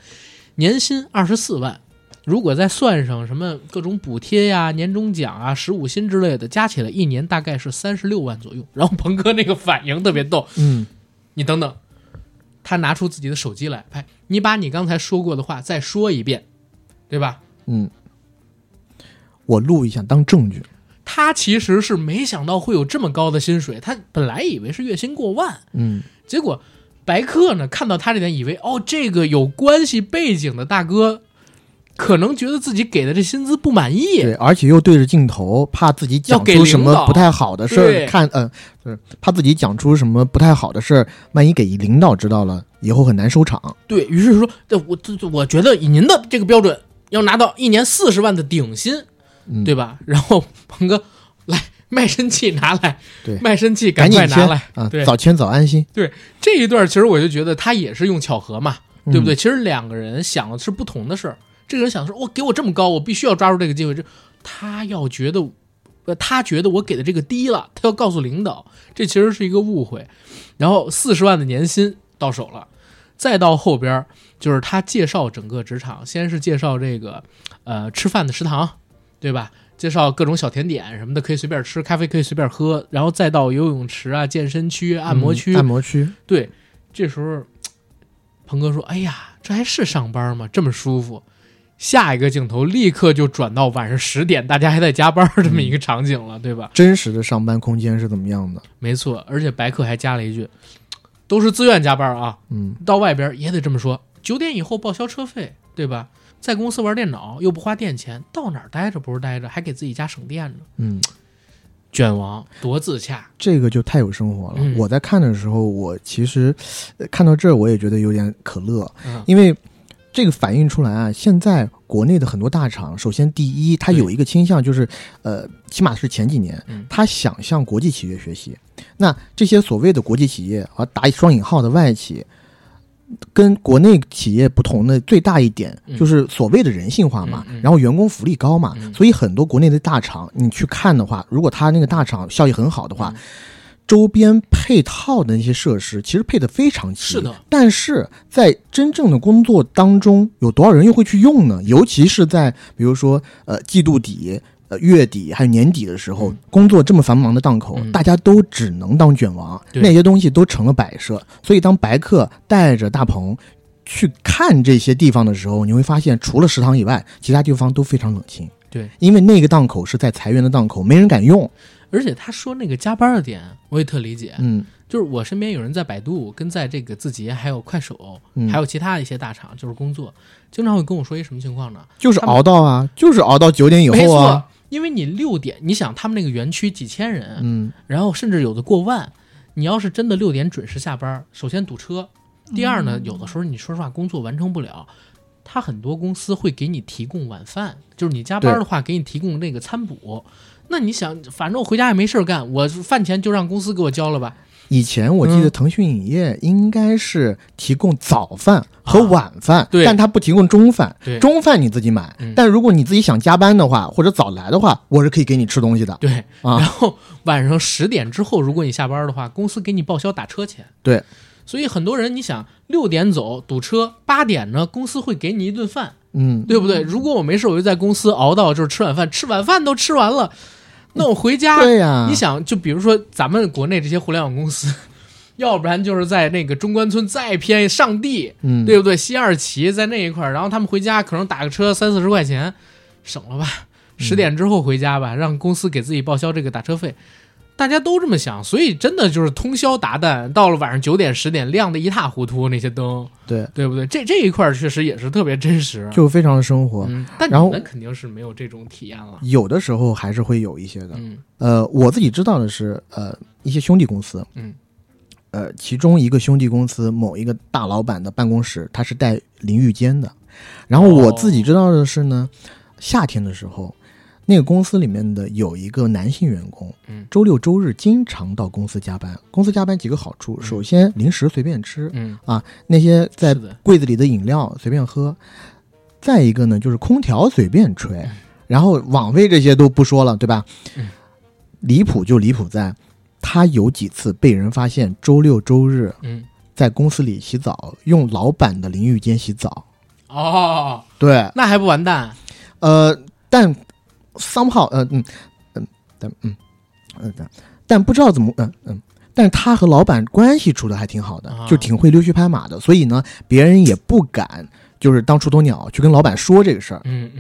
年薪二十四万。”如果再算上什么各种补贴呀、年终奖啊、十五薪之类的，加起来一年大概是三十六万左右。然后鹏哥那个反应特别逗，嗯，你等等，他拿出自己的手机来拍，你把你刚才说过的话再说一遍，对吧？嗯，我录一下当证据。他其实是没想到会有这么高的薪水，他本来以为是月薪过万，嗯，结果白客呢看到他这点，以为哦这个有关系背景的大哥，可能觉得自己给的这薪资不满意，对，而且又对着镜头，怕自己讲出什么不太好的事儿，看，嗯、就是怕自己讲出什么不太好的事儿，万一给领导知道了，以后很难收场。对于是说，这我这这我觉得以您的这个标准，要拿到一年四十万的顶薪，嗯，对吧？然后鹏哥来卖身契拿来，对。卖身契赶紧拿来。啊对，早签早安心，对这一段其实我就觉得他也是用巧合嘛，嗯。对不对？其实两个人想的是不同的事儿。这个人想说，我给我这么高，我必须要抓住这个机会。这他要觉得，呃，他觉得我给的这个低了，他要告诉领导，这其实是一个误会。然后四十万的年薪到手了，再到后边就是他介绍整个职场，先是介绍这个呃吃饭的食堂，对吧？介绍各种小甜点什么的，可以随便吃，咖啡可以随便喝，然后再到游泳池啊、健身区、按摩区，嗯按摩区，对，这时候 <tsk> 鹏哥说：“哎呀，这还是上班吗？这么舒服。”下一个镜头立刻就转到晚上十点，大家还在加班儿这么一个场景了，对吧？真实的上班空间是怎么样的？没错，而且白客还加了一句：“都是自愿加班啊，嗯，到外边也得这么说。九点以后报销车费，对吧？在公司玩电脑又不花电钱，到哪儿待着不是待着，还给自己家省电呢。嗯，卷王多自洽。这个就太有生活了。嗯我在看的时候，我其实、呃看到这儿，我也觉得有点可乐，嗯因为这个反映出来啊，现在国内的很多大厂，首先第一，它有一个倾向，就是呃，起码是前几年嗯，它想向国际企业学习。那这些所谓的国际企业啊，打双引号的外企。跟国内企业不同的最大一点嗯。就是所谓的人性化嘛，然后员工福利高嘛，嗯。所以很多国内的大厂你去看的话，如果他那个大厂效益很好的话，嗯周边配套的那些设施其实配得非常齐。是的，但是在真正的工作当中，有多少人又会去用呢？尤其是在比如说呃季度底、呃月底还有年底的时候，嗯工作这么繁忙的档口，嗯大家都只能当卷王，那些东西都成了摆设。所以当白客带着大鹏。去看这些地方的时候，你会发现，除了食堂以外，其他地方都非常冷清。对，因为那个档口是在裁员的档口，没人敢用。而且他说那个加班的点，我也特理解。嗯就是我身边有人在百度、跟在这个字节、还有快手，嗯还有其他的一些大厂，就是工作，经常会跟我说一什么情况呢？就是熬到啊，就是熬到九点以后啊错。，因为你六点，你想他们那个园区几千人，嗯，然后甚至有的过万，你要是真的六点准时下班，首先堵车，第二呢，有的时候你说实话工作完成不了，他很多公司会给你提供晚饭，就是你加班的话给你提供那个餐补。那你想，反正我回家也没事儿干，我饭钱就让公司给我交了吧。以前我记得嗯腾讯影业应该是提供早饭和啊晚饭，对但它不提供中饭。对中饭你自己买，嗯但如果你自己想加班的话，或者早来的话，我是可以给你吃东西的。对，啊然后晚上十点之后，如果你下班的话，公司给你报销打车钱。对，所以很多人你想六点走堵车，八点呢公司会给你一顿饭，嗯，对不对？如果我没事，我就在公司熬到就是吃晚饭，吃晚饭都吃完了，那我回家，对呀、你想，就比如说咱们国内这些互联网公司，<laughs> 要不然就是在那个中关村再偏上地，嗯，对不对？西二旗在那一块儿，然后他们回家可能打个车三四十块钱，省了吧？十点之后回家吧，让公司给自己报销这个打车费。大家都这么想，所以真的就是通宵达旦，到了晚上九点十点亮的一塌糊涂，那些灯，对，对不对？这这一块儿确实也是特别真实。就非常的生活。嗯，但你然后们肯定是没有这种体验了。有的时候还是会有一些的。嗯呃，我自己知道的是，呃，一些兄弟公司，嗯，呃，其中一个兄弟公司某一个大老板的办公室，他是带淋浴间的。然后我自己知道的是呢，夏天的时候，那个公司里面的有一个男性员工，嗯。周六周日经常到公司加班。公司加班几个好处，嗯。首先零食随便吃，嗯。啊，那些在，柜子里的饮料随便喝，再一个呢就是空调随便吹，然后网费这些都不说了，对吧？嗯。离谱就离谱在，他有几次被人发现周六周日嗯。在公司里洗澡，用老板的淋浴间洗澡。哦，对，那还不完蛋？呃，但 somehow，呃嗯嗯但嗯嗯但但不知道怎么嗯嗯。但是他和老板关系处的还挺好的，啊就挺会溜须拍马的，所以呢，别人也不敢就是当出头鸟去跟老板说这个事儿。嗯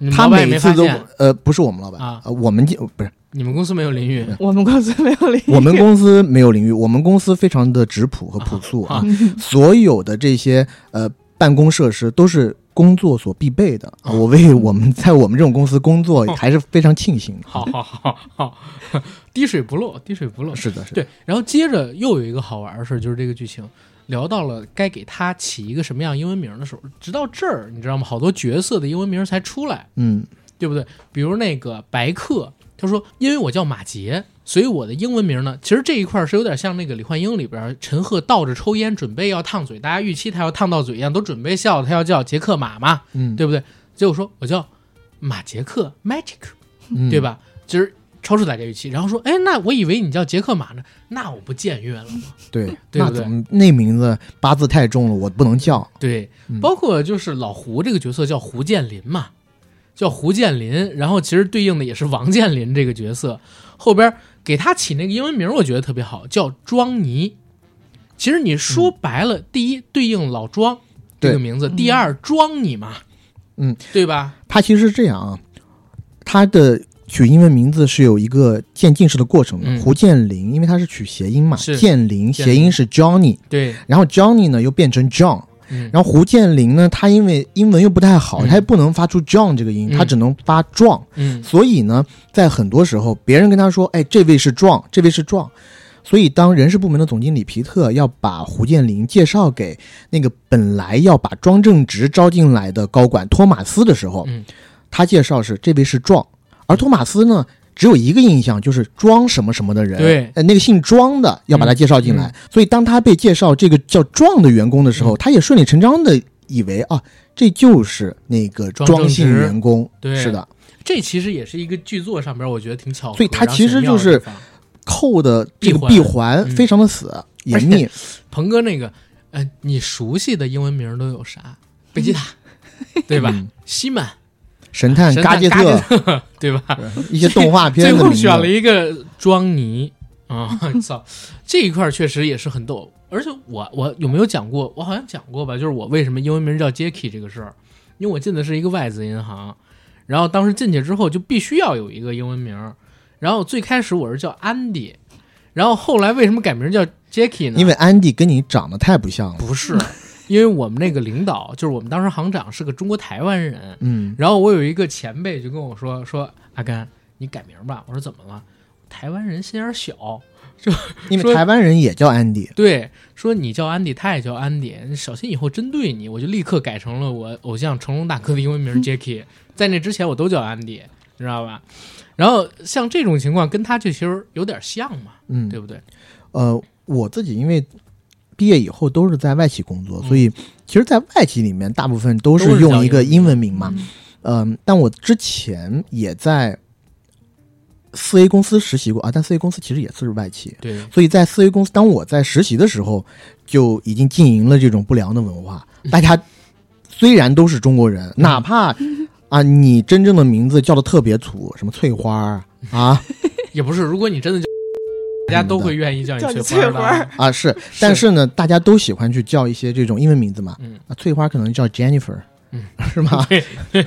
嗯，他每次都呃不是我们老板啊呃我们进不是你们公司没有淋浴我们公司没有淋浴，我们公司没有淋浴，我们公司非常的质朴和朴素啊，所有的这些呃办公设施都是工作所必备的。啊。我为我们在我们这种公司工作 <laughs> 还是非常庆幸的。好好好好，滴水不漏，滴水不漏。是的，是的，对，然后接着又有一个好。玩的事儿，就是这个剧情聊到了该给他起一个什么样英文名的时候，直到这儿，你知道吗？好。多角色的英文名才出来，嗯对不对？比如那个白客，他说因为我叫马杰，所以我的英文名呢，其实这一块是有点像那个《李焕英》里边陈赫倒着抽烟，准备要烫嘴，大家预期他要烫到嘴一样，都准备笑他要叫杰克马嘛，嗯，对不对？结果说我叫马杰克 Magic，嗯对？吧？其实超出大家预期。然后说，哎，那我以为你叫杰克马呢，那我不僭越了吗？<laughs> 对，对不对那怎么那名字八字太重了，我不能叫。对，嗯包括就是老胡这个角色叫胡建林嘛，叫胡建林，然后其实对应的也是王健林这个角色，后边给他起那个英文名，我觉得特别好，叫庄尼。其实你说白了，第一对应老庄这个名字，第二庄你嘛，嗯，对吧？他其实是这样啊，他的取英文名字是有一个渐进式的过程的。嗯胡建林，因为他是取谐音嘛，是建林建林谐音是 Johnny，对，然后 Johnny 呢又变成 John，嗯。然后胡建林呢，他因为英文又不太好，嗯。他也不能发出 John 这个音，嗯。他只能发壮。嗯。所以呢，在很多时候，别人跟他说：“哎，这位是壮，这位是壮。”所以，当人事部门的总经理皮特要把胡建林介绍给那个本来要把庄正直招进来的高管托马斯的时候，嗯。他介绍是这位是壮，而托马斯呢，只有一个印象就是庄什么什么的人，对。呃，那个姓庄的要把他介绍进来。嗯。所以，当他被介绍这个叫壮的员工的时候，嗯。他也顺理成章的以为啊，这就是那个庄姓员工，对。是的。这其实也是一个剧作上边，我觉得挺巧合，所以他其实就是扣的这个闭闭环非常的死、严密。鹏哥那个，呃，你熟悉的英文名都有啥？贝吉塔，<laughs> 对吧？嗯。西曼、神探神嘎杰探嘎杰特，特，<laughs> 对吧？一些动画片 <laughs> 最后选了一个庄尼啊！<laughs> 操，这一块儿确实也是很逗。而且我我有没有讲过？我好像讲过吧，就是我为什么英文名叫 Jacky 这个事儿，因为我进的是一个外资银行，然后当时进去之后就必须要有一个英文名儿，然后最开始我是叫 Andy，然后后来为什么改名叫 Jacky 呢？因为安迪跟你长得太不像了。不是，因为我们那个领导就是我们当时行长是个中国台湾人，嗯，然后我有一个前辈就跟我说说阿甘你改名吧，我说怎么了？台湾人心眼儿小，<laughs> 就因为台湾人也叫安迪。对，说你叫安迪，他也叫安迪，你小心以后针对你，我就立刻改成了我偶像成龙大哥的英文名 Jacky，在那之前我都叫安迪，你知道吧？然后像这种情况跟他这其实有点像嘛，嗯，对不对？呃，我自己因为毕业以后都是在外企工作，嗯所以其实，在外企里面大部分都都是是用一个英文名嘛。嗯、但我之前也在四 A 公司实习过啊，但四 A 公司其实也是外企。对，所以在四 A 公司，当我在实习的时候，就已经经营了这种不良的文化。<laughs> 大家虽然都是中国人，哪怕啊你真正的名字叫的特别土，什么翠花啊 <laughs> 也不是，如果你真的叫，大家都会愿意叫你叫你翠花的翠花啊是，但是呢，大家都喜欢去叫一些这种英文名字嘛。嗯啊，翠花可能叫 Jennifer，嗯，是吗？<laughs> 对，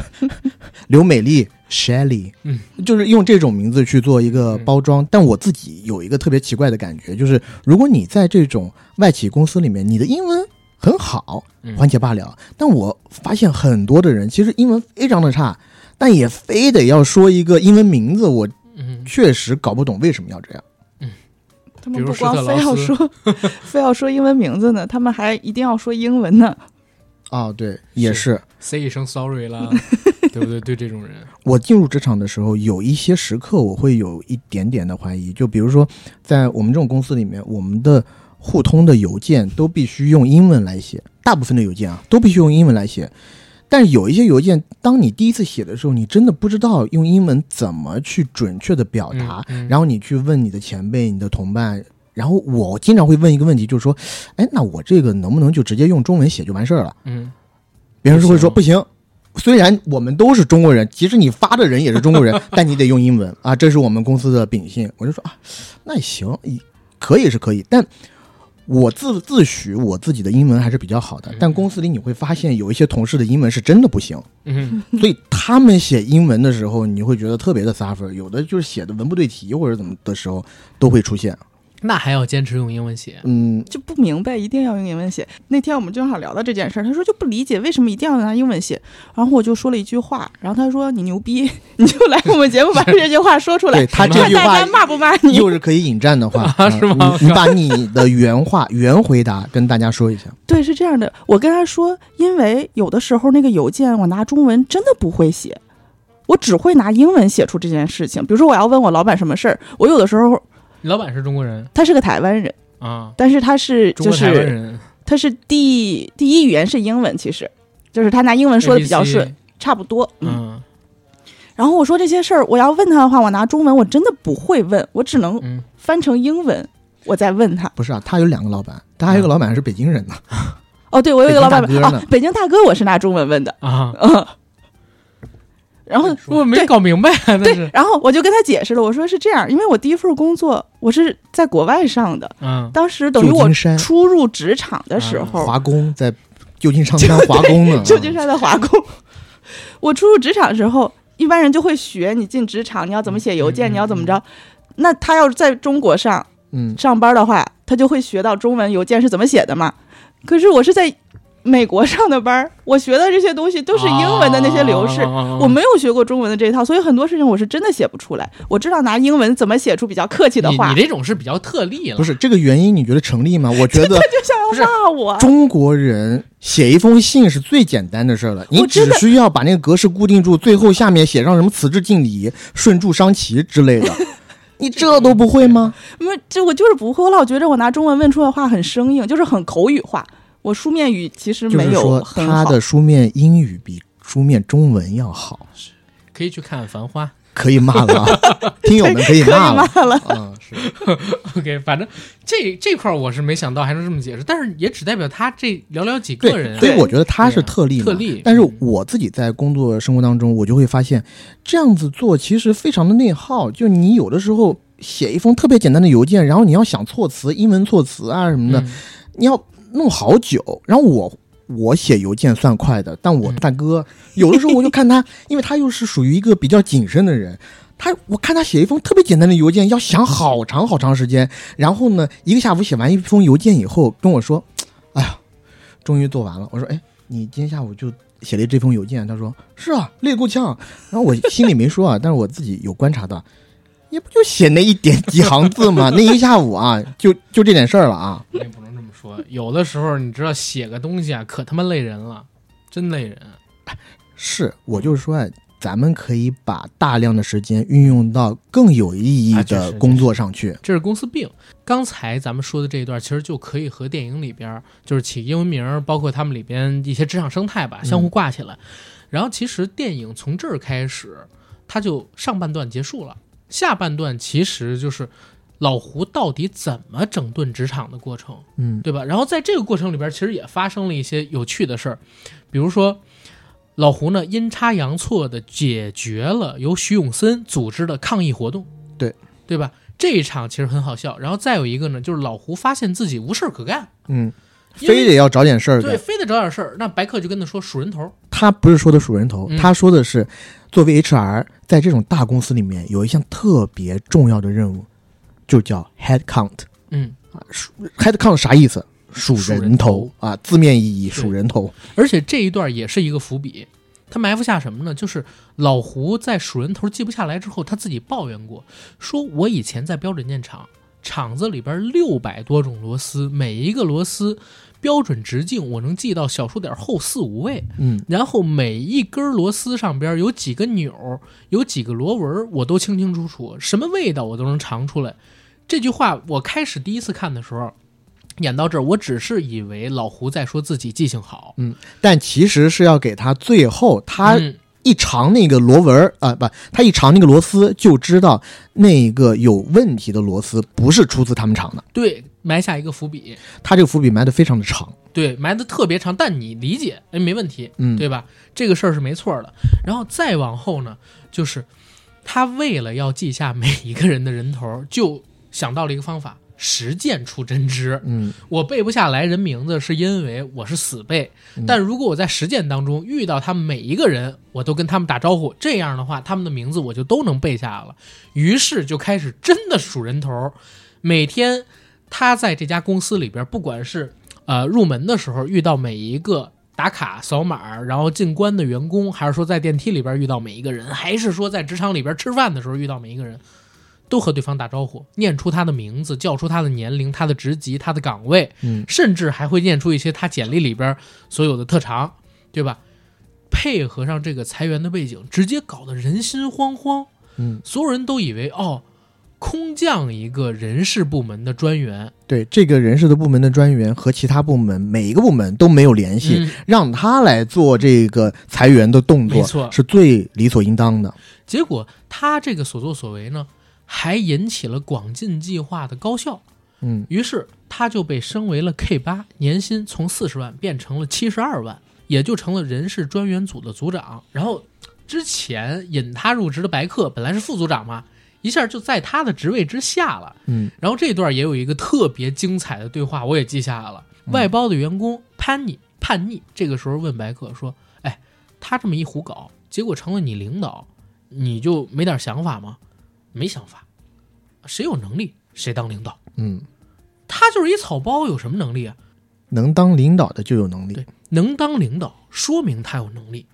刘美丽 Shelly，嗯，就是用这种名字去做一个包装。但我自己有一个特别奇怪的感觉，就是如果你在这种外企公司里面，你的英文很好，嗯还且罢了。但我发现很多的人其实英文非常的差，但也非得要说一个英文名字，我嗯，确实搞不懂为什么要这样。他们不光非要说非要说英文名字呢，他们还一定要说英文呢。啊，对，也是。say 一声 sorry 啦，<laughs> 对不对？对这种人，我进入职场的时候，有一些时刻我会有一点点的怀疑，就比如说，在我们这种公司里面，我们的互通的邮件都必须用英文来写，大部分的邮件啊都必须用英文来写。但是有一些邮件，当你第一次写的时候，你真的不知道用英文怎么去准确的表达，嗯嗯然后你去问你的前辈、你的同伴，然后我经常会问一个问题，就是说，哎，那我这个能不能就直接用中文写就完事儿了？嗯，别人是会说不不行。虽然我们都是中国人，即使你发的人也是中国人，<laughs> 但你得用英文啊，这是我们公司的秉性。我就说啊，那也行，可以是可以，但我自自诩我自己的英文还是比较好的嗯，但公司里你会发现有一些同事的英文是真的不行，嗯，所以他们写英文的时候，你会觉得特别的 suffer，有的就是写的文不对题或者怎么的时候都会出现。那还要坚持用英文写，嗯，就不明白一定要用英文写。那天我们正好聊到这件事儿，他说就不理解为什么一定要拿英文写，然后我就说了一句话，然后他说你牛逼，<laughs> 你就来我们节目把这句话说出来对，他这看大句话家骂不骂你。又是可以引战的话，啊 <laughs> 是吗你把你的原话原回答跟大家说一下。对，是这样的，我跟他说，因为有的时候那个邮件我拿中文真的不会写，我只会拿英文写出这件事情。比如说我要问我老板什么事儿，我有的时候你老板是中国人他是个台湾人，啊，但是他是就中国台湾是人，他是第第一语言是英文，其实就是他拿英文说的比较 ABC 顺，，差不多。嗯。嗯然后我说这些事儿，我要问他的话，我拿中文我真的不会问，我只能嗯，翻成英文，我再问他。不是啊，他有两个老板，他还有一个老板是北京人呢。哦，对，我有一个老板北京大哥呢哦，北京大哥我是拿中文问的，啊，嗯。然后我没搞明白啊，对然后我就跟他解释了，我说是这样，因为我第一份工作我是在国外上的，嗯，当时等于我初入职场的时候，华工在旧金山华工呢。<laughs> 旧金山的华工。<laughs> 我初入职场的时候，一般人就会学你进职场你要怎么写邮件，你要怎么着。那他要是在中国上嗯，上班的话，他就会学到中文邮件是怎么写的嘛。可是我是在美国上的班儿，我学的这些东西都是英文的那些流式，啊我没有学过中文的这一套，所以很多事情我是真的写不出来。我知道拿英文怎么写出比较客气的话，你你这种是比较特例了，不是这个原因，你觉得成立吗？我觉得就想要骂我。中国人写一封信是最简单的事儿了，你只需要把那个格式固定住，最后下面写上什么“辞职敬礼”“顺祝商旗”之类的，<laughs> 你这都不会吗？没，<laughs> 这我就是不会，我老觉着我拿中文问出的话很生硬，就是很口语化。我书面语其实没有说，很好。他的书面英语比书面中文要好，可以去看《繁花可以骂了啊，<laughs> 听友们可以骂了。骂了，嗯，是，<laughs>》。OK，反正这这块儿我是没想到还能这么解释，但是也只代表他这寥寥几个对，人。所以我觉得他是特例嘛，特例但是我自己在工作生活当中，我就会发现，这样子做其实非常的内耗。就你有的时候写一封特别简单的邮件，然后你要想措辞、英文措辞啊什么的，嗯你要弄好久。然后我我写邮件算快的，但我嗯大哥、有的时候我就看他，<laughs> 因为他又是属于一个比较谨慎的人。他，我看他写一封特别简单的邮件，要想好长好长时间。然后呢，一个下午写完一封邮件以后，跟我说：“哎呀，终于做完了。”我说：“哎，你今天下午就写了这封邮件？”他说：“是啊，累够呛。”然后我心里没说啊，但是我自己有观察到，也不就写那一点几行字嘛，那一下午啊，就就这点事儿了啊。说，有的时候你知道写个东西啊，可他妈累人了，真累人。是我就是说啊，咱们可以把大量的时间运用到更有意义的工作上去。这是公司病。刚才咱们说的这一段，其实就可以和电影里边就是起英文名，包括他们里边一些职场生态吧，相互挂起来。然后其实电影从这儿开始，它就上半段结束了，下半段其实就是老胡到底怎么整顿职场的过程。嗯对吧？然后在这个过程里边，其实也发生了一些有趣的事儿，比如说，老胡呢阴差阳错的解决了由徐永森组织的抗议活动，对对吧？这一场其实很好笑。然后再有一个呢，就是老胡发现自己无事可干，嗯，非得要找点事儿对，非得找点事儿。那白客就跟他说数人头，他不是说的数人头，嗯他说的是，作为 HR，在这种大公司里面有一项特别重要的任务，就叫 head count。嗯，啊 head count 啥意思？数数人人头啊，字面意义数人头。而且这一段也是一个伏笔。他埋伏下什么呢？就是老胡在数人头记不下来之后，他自己抱怨过，说我以前在标准件厂，厂子里边六百多种螺丝，每一个螺丝标准直径我能记到小数点后四五位，嗯，然后每一根螺丝上边有几个钮，有几个螺纹，我都清清楚楚，什么味道我都能尝出来。这句话我开始第一次看的时候，演到这儿，我只是以为老胡在说自己记性好，嗯但其实是要给他最后他嗯一尝那个螺纹儿啊、不，他一尝那个螺丝就知道那个有问题的螺丝不是出自他们厂的。对，埋下一个伏笔，他这个伏笔埋的非常的长。对，埋的特别长，但你理解，哎，没问题，嗯，对吧？这个事儿是没错的。然后再往后呢，就是他为了要记下每一个人的人头，就想到了一个方法：实践出真知。嗯，我背不下来人名字，是因为我是死背。嗯但如果我在实践当中遇到他们每一个人，我都跟他们打招呼，这样的话，他们的名字我就都能背下来了。于是就开始真的数人头，每天他在这家公司里边，不管是呃入门的时候遇到每一个打卡扫码，然后进关的员工，还是说在电梯里边遇到每一个人，还是说在职场里边吃饭的时候遇到每一个人，都和对方打招呼，念出他的名字，叫出他的年龄、他的职级、他的岗位，嗯甚至还会念出一些他简历里边所有的特长，对吧？配合上这个裁员的背景，直接搞得人心惶惶。嗯，所有人都以为哦，空降一个人事部门的专员，对，这个人事的部门的专员和其他部门每一个部门都没有联系，嗯让他来做这个裁员的动作，没错是最理所应当的。结果他这个所作所为呢，还引起了广进计划的高效，嗯于是他就被升为了 K 八，年薪从四十万变成了七十二万，也就成了人事专员组的组长。然后之前引他入职的白客本来是副组长嘛，一下就在他的职位之下了。嗯然后这段也有一个特别精彩的对话，我也记下来了。外包的员工叛逆叛逆，这个时候问白客说：“哎，他这么一胡搞，结果成了你领导，你就没点想法吗？没想法，谁有能力谁当领导。嗯，他就是一草包，有什么能力啊？能当领导的就有能力对。能当领导，说明他有能力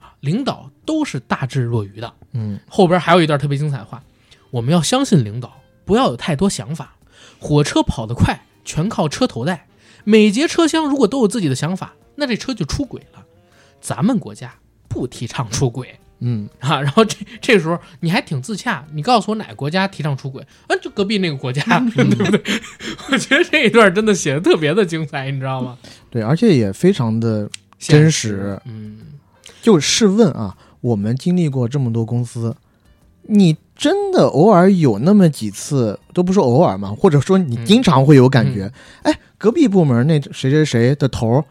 啊。领导都是大智若愚的。嗯后边还有一段特别精彩的话，我们要相信领导，不要有太多想法。火车跑得快，全靠车头带。每节车厢如果都有自己的想法，那这车就出轨了。咱们国家不提倡出轨嗯，<laughs> 啊。然后这这时候你还挺自洽，你告诉我哪个国家提倡出轨？啊，就隔壁那个国家，<laughs> 对不对？<laughs> 我觉得这一段真的写的特别的精彩，你知道吗？对，而且也非常的真实。嗯，就试问啊，我们经历过这么多公司，你真的偶尔有那么几次，都不说偶尔嘛，或者说你经常会有感觉，哎，隔壁部门那谁谁谁的头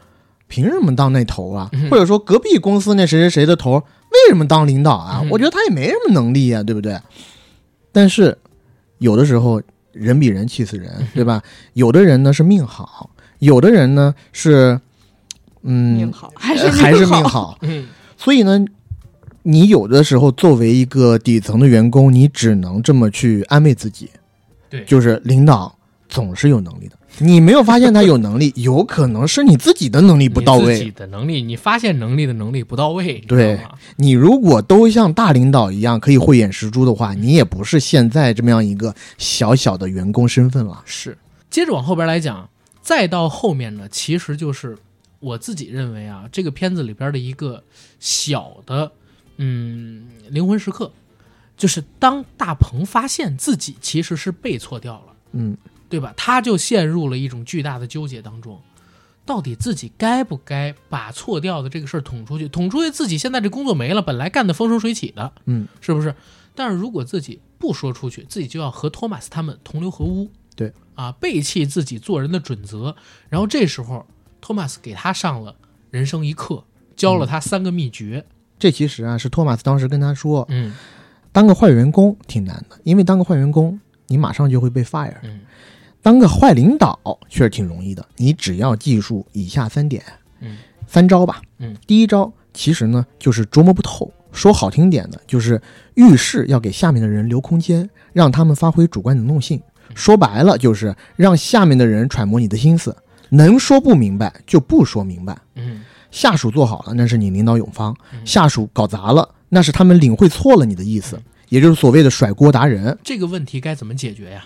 凭什么当那头啊？嗯或者说隔壁公司那谁谁谁的头儿为什么当领导啊？嗯我觉得他也没什么能力啊，对不对？但是有的时候人比人气死人，对吧？有的人呢是命好，有的人呢是嗯命好还是呃还是命好。嗯，所以呢，你有的时候作为一个底层的员工，你只能这么去安慰自己，对就是领导总是有能力的。你没有发现他有能力，<laughs> 有可能是你自己的能力不到位自己位。的能力，你发现能力的能力不到位，对？你如果都像大领导一样可以慧眼识珠的话，你也不是现在这么样一个小小的员工身份了。是。接着往后边来讲，再到后面呢，其实就是我自己认为啊，这个片子里边的一个小的嗯灵魂时刻，就是当大鹏发现自己其实是被错掉了，嗯，对吧？他就陷入了一种巨大的纠结当中。到底自己该不该把错掉的这个事儿捅出去？捅出去，自己现在这工作没了，本来干的风生水起的，嗯，是不是？但是如果自己不说出去，自己就要和托马斯他们同流合污，对啊，背弃自己做人的准则。然后这时候，托马斯给他上了人生一课，教了他三个秘诀。这其实啊是托马斯当时跟他说，嗯当个坏员工挺难的，因为当个坏员工你马上就会被 fire。嗯当个坏领导确实挺容易的，你只要记住以下三点，嗯，三招吧。嗯，第一招其实呢就是琢磨不透，说好听点的就是遇事要给下面的人留空间，让他们发挥主观能动性。说白了就是让下面的人揣摩你的心思，能说不明白就不说明白。嗯下属做好了，那是你领导有方；嗯下属搞砸了，那是他们领会错了你的意思，也就是所谓的甩锅达人。这个问题该怎么解决呀？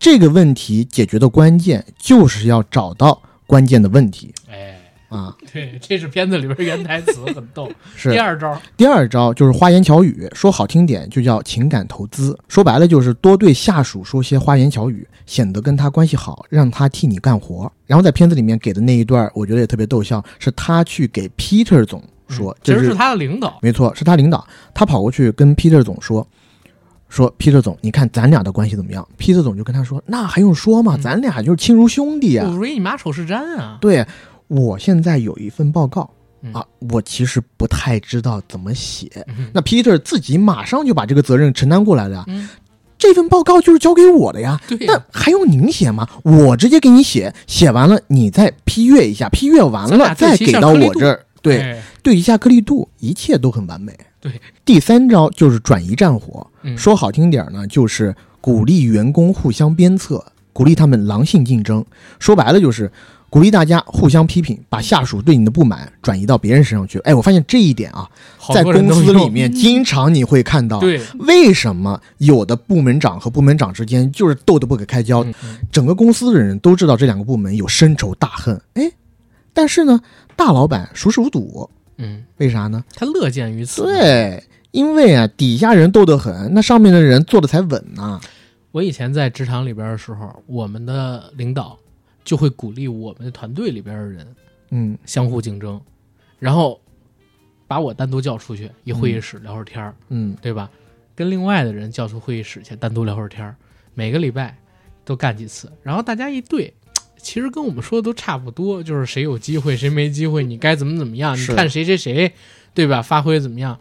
这个问题解决的关键就是要找到关键的问题哎，啊！对，这是片子里边原台词，很逗。<laughs> 是第二招，第二招就是花言巧语，说好听点就叫情感投资，说白了就是多对下属说些花言巧语，显得跟他关系好，让他替你干活。然后在片子里面给的那一段，我觉得也特别逗笑，是他去给 Peter 总说，其实是他的领导。没错，是他领导，他跑过去跟 Peter 总说。说 Peter 总，你看咱俩的关系怎么样？Peter 总就跟他说：“那还用说吗？嗯咱俩就是亲如兄弟啊！”我以你妈丑是瞻啊！对，我现在有一份报告嗯啊，我其实不太知道怎么写。嗯那 Peter 自己马上就把这个责任承担过来了呀。嗯，这份报告就是交给我的呀。那还用您写吗？我直接给你写，写完了你再批阅一下，批阅完了再给到我这儿。对，哎对一下颗粒度，一切都很完美。对，第三招就是转移战火，嗯说好听点儿呢，就是鼓励员工互相鞭策，鼓励他们狼性竞争。说白了就是鼓励大家互相批评，把下属对你的不满转移到别人身上去。哎，我发现这一点啊，在公司里面经常你会看到。对，为什么有的部门长和部门长之间就是斗得不可开交？嗯嗯整个公司的人都知道这两个部门有深仇大恨，哎，但是呢，大老板熟视无睹，嗯，为啥呢？他乐见于此。，对，因为啊，底下人斗得很，那上面的人做的才稳呢。我以前在职场里边的时候，我们的领导就会鼓励我们的团队里边的人嗯相互竞争，然后把我单独叫出去一会议室聊会儿天儿，嗯，对吧？跟另外的人叫出会议室去单独聊会儿天儿，每个礼拜都干几次，然后大家一对。其实跟我们说的都差不多，就是谁有机会，谁没机会，你该怎么怎么样，你看谁谁谁，对吧？发挥怎么样？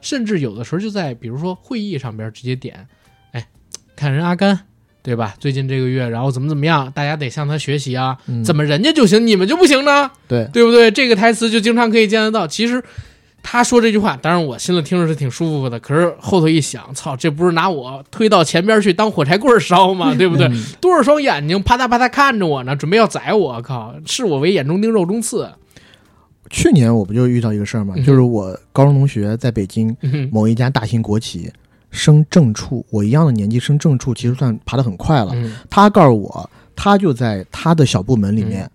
甚至有的时候就在比如说会议上边直接点，哎，看人阿甘，对吧？最近这个月，然后怎么怎么样，大家得向他学习啊。嗯怎么人家就行，你们就不行呢？对，对不对？这个台词就经常可以见得到。其实他说这句话，当然我心里听着是挺舒服的，可是后头一想，操，这不是拿我推到前边去当火柴棍烧吗？<laughs> 对不对？嗯多少双眼睛啪嗒啪嗒看着我呢，准备要宰我，靠，视我为眼中钉肉中刺。去年我不就遇到一个事儿嘛，嗯就是我高中同学在北京嗯某一家大型国企升正处，我一样的年纪升正处，其实算爬得很快了。嗯他告诉我，他就在他的小部门里面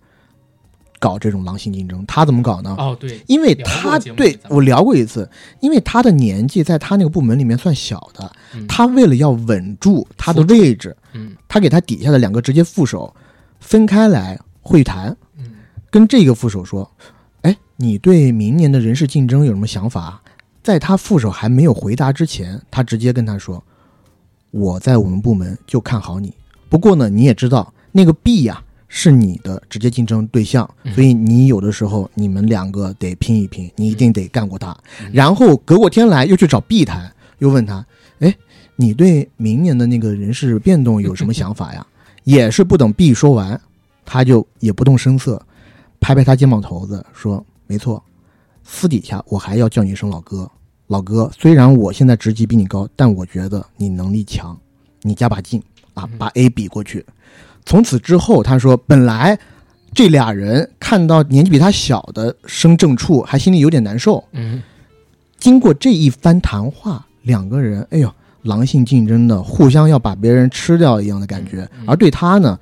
搞这种狼性竞争。他怎么搞呢？哦对，因为他对我聊过一次，因为他的年纪在他那个部门里面算小的，嗯他为了要稳住他的位置，嗯他给他底下的两个直接副手分开来会谈，嗯跟这个副手说：“哎，你对明年的人事竞争有什么想法？”在他副手还没有回答之前，他直接跟他说：“我在我们部门就看好你，不过呢，你也知道那个 B 呀、是你的直接竞争对象，嗯所以你有的时候你们两个得拼一拼，你一定得干过他。嗯然后隔过天来又去找 B 谈，又问他：“哎，你对明年的那个人事变动有什么想法呀？” <laughs> 也是不等 B 说完，他就也不动声色，拍拍他肩膀头子说：“没错，私底下我还要叫你一声老哥。老哥，虽然我现在职级比你高，但我觉得你能力强，你加把劲啊，把 A 比过去。”从此之后，他说本来这俩人看到年纪比他小的升正处，还心里有点难受。嗯经过这一番谈话，两个人，哎呦，狼性竞争的，互相要把别人吃掉一样的感觉。而对他呢，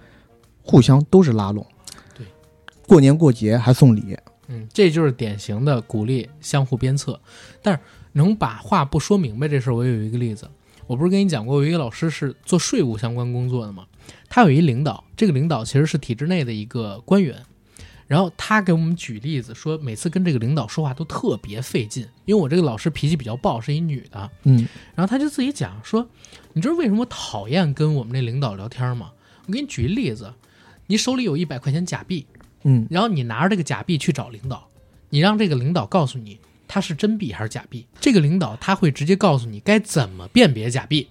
互相都是拉拢。对，过年过节还送礼。嗯，这就是典型的鼓励相互鞭策，但是能把话不说明白这事儿，我有一个例子，我不是跟你讲过，我有一个老师是做税务相关工作的吗？他有一领导，这个领导其实是体制内的一个官员，然后他给我们举例子说，每次跟这个领导说话都特别费劲，因为我这个老师脾气比较暴，是一女的，嗯然后他就自己讲说，你知道为什么我讨厌跟我们那领导聊天吗？我给你举一例子，你手里有一百块钱假币，嗯然后你拿着这个假币去找领导，你让这个领导告诉你它是真币还是假币。这个领导他会直接告诉你该怎么辨别假币，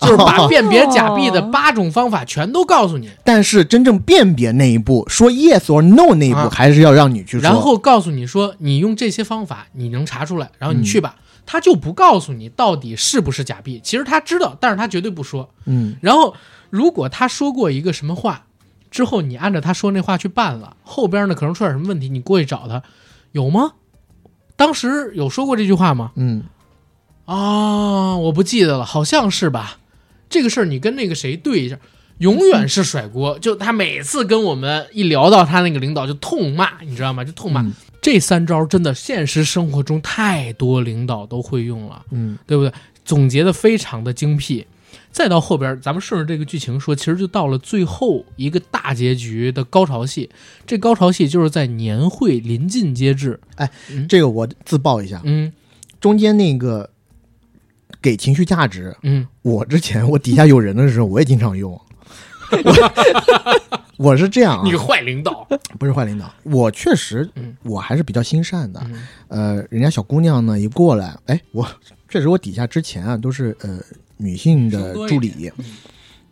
就是把 <laughs> 辨别假币的八种方法全都告诉你，但是真正辨别那一步，说 yes or no 那一步，啊还是要让你去说。然后告诉你说你用这些方法你能查出来，然后你去吧。他就不告诉你到底是不是假币，其实他知道，但是他绝对不说。嗯然后如果他说过一个什么话，之后你按照他说那话去办了，后边呢可能出点什么问题，你过去找他，有吗？当时有说过这句话吗？嗯啊，我不记得了，好像是吧。这个事儿你跟那个谁对一下，永远是甩锅。就他每次跟我们一聊到他那个领导，就痛骂，你知道吗？就痛骂。嗯这三招真的现实生活中太多领导都会用了。嗯对不对？总结的非常的精辟。再到后边，咱们顺着这个剧情说，其实就到了最后一个大结局的高潮戏。这高潮戏就是在年会临近接至，这个我自曝一下，嗯中间那个给情绪价值，嗯，我之前我底下有人的时候，我也经常用。我 <laughs> 我是这样啊，你个坏领导，不是坏领导，我确实嗯。我还是比较心善的。嗯。呃，人家小姑娘呢一过来，哎，我确实我底下之前啊都是呃女性的助理，嗯。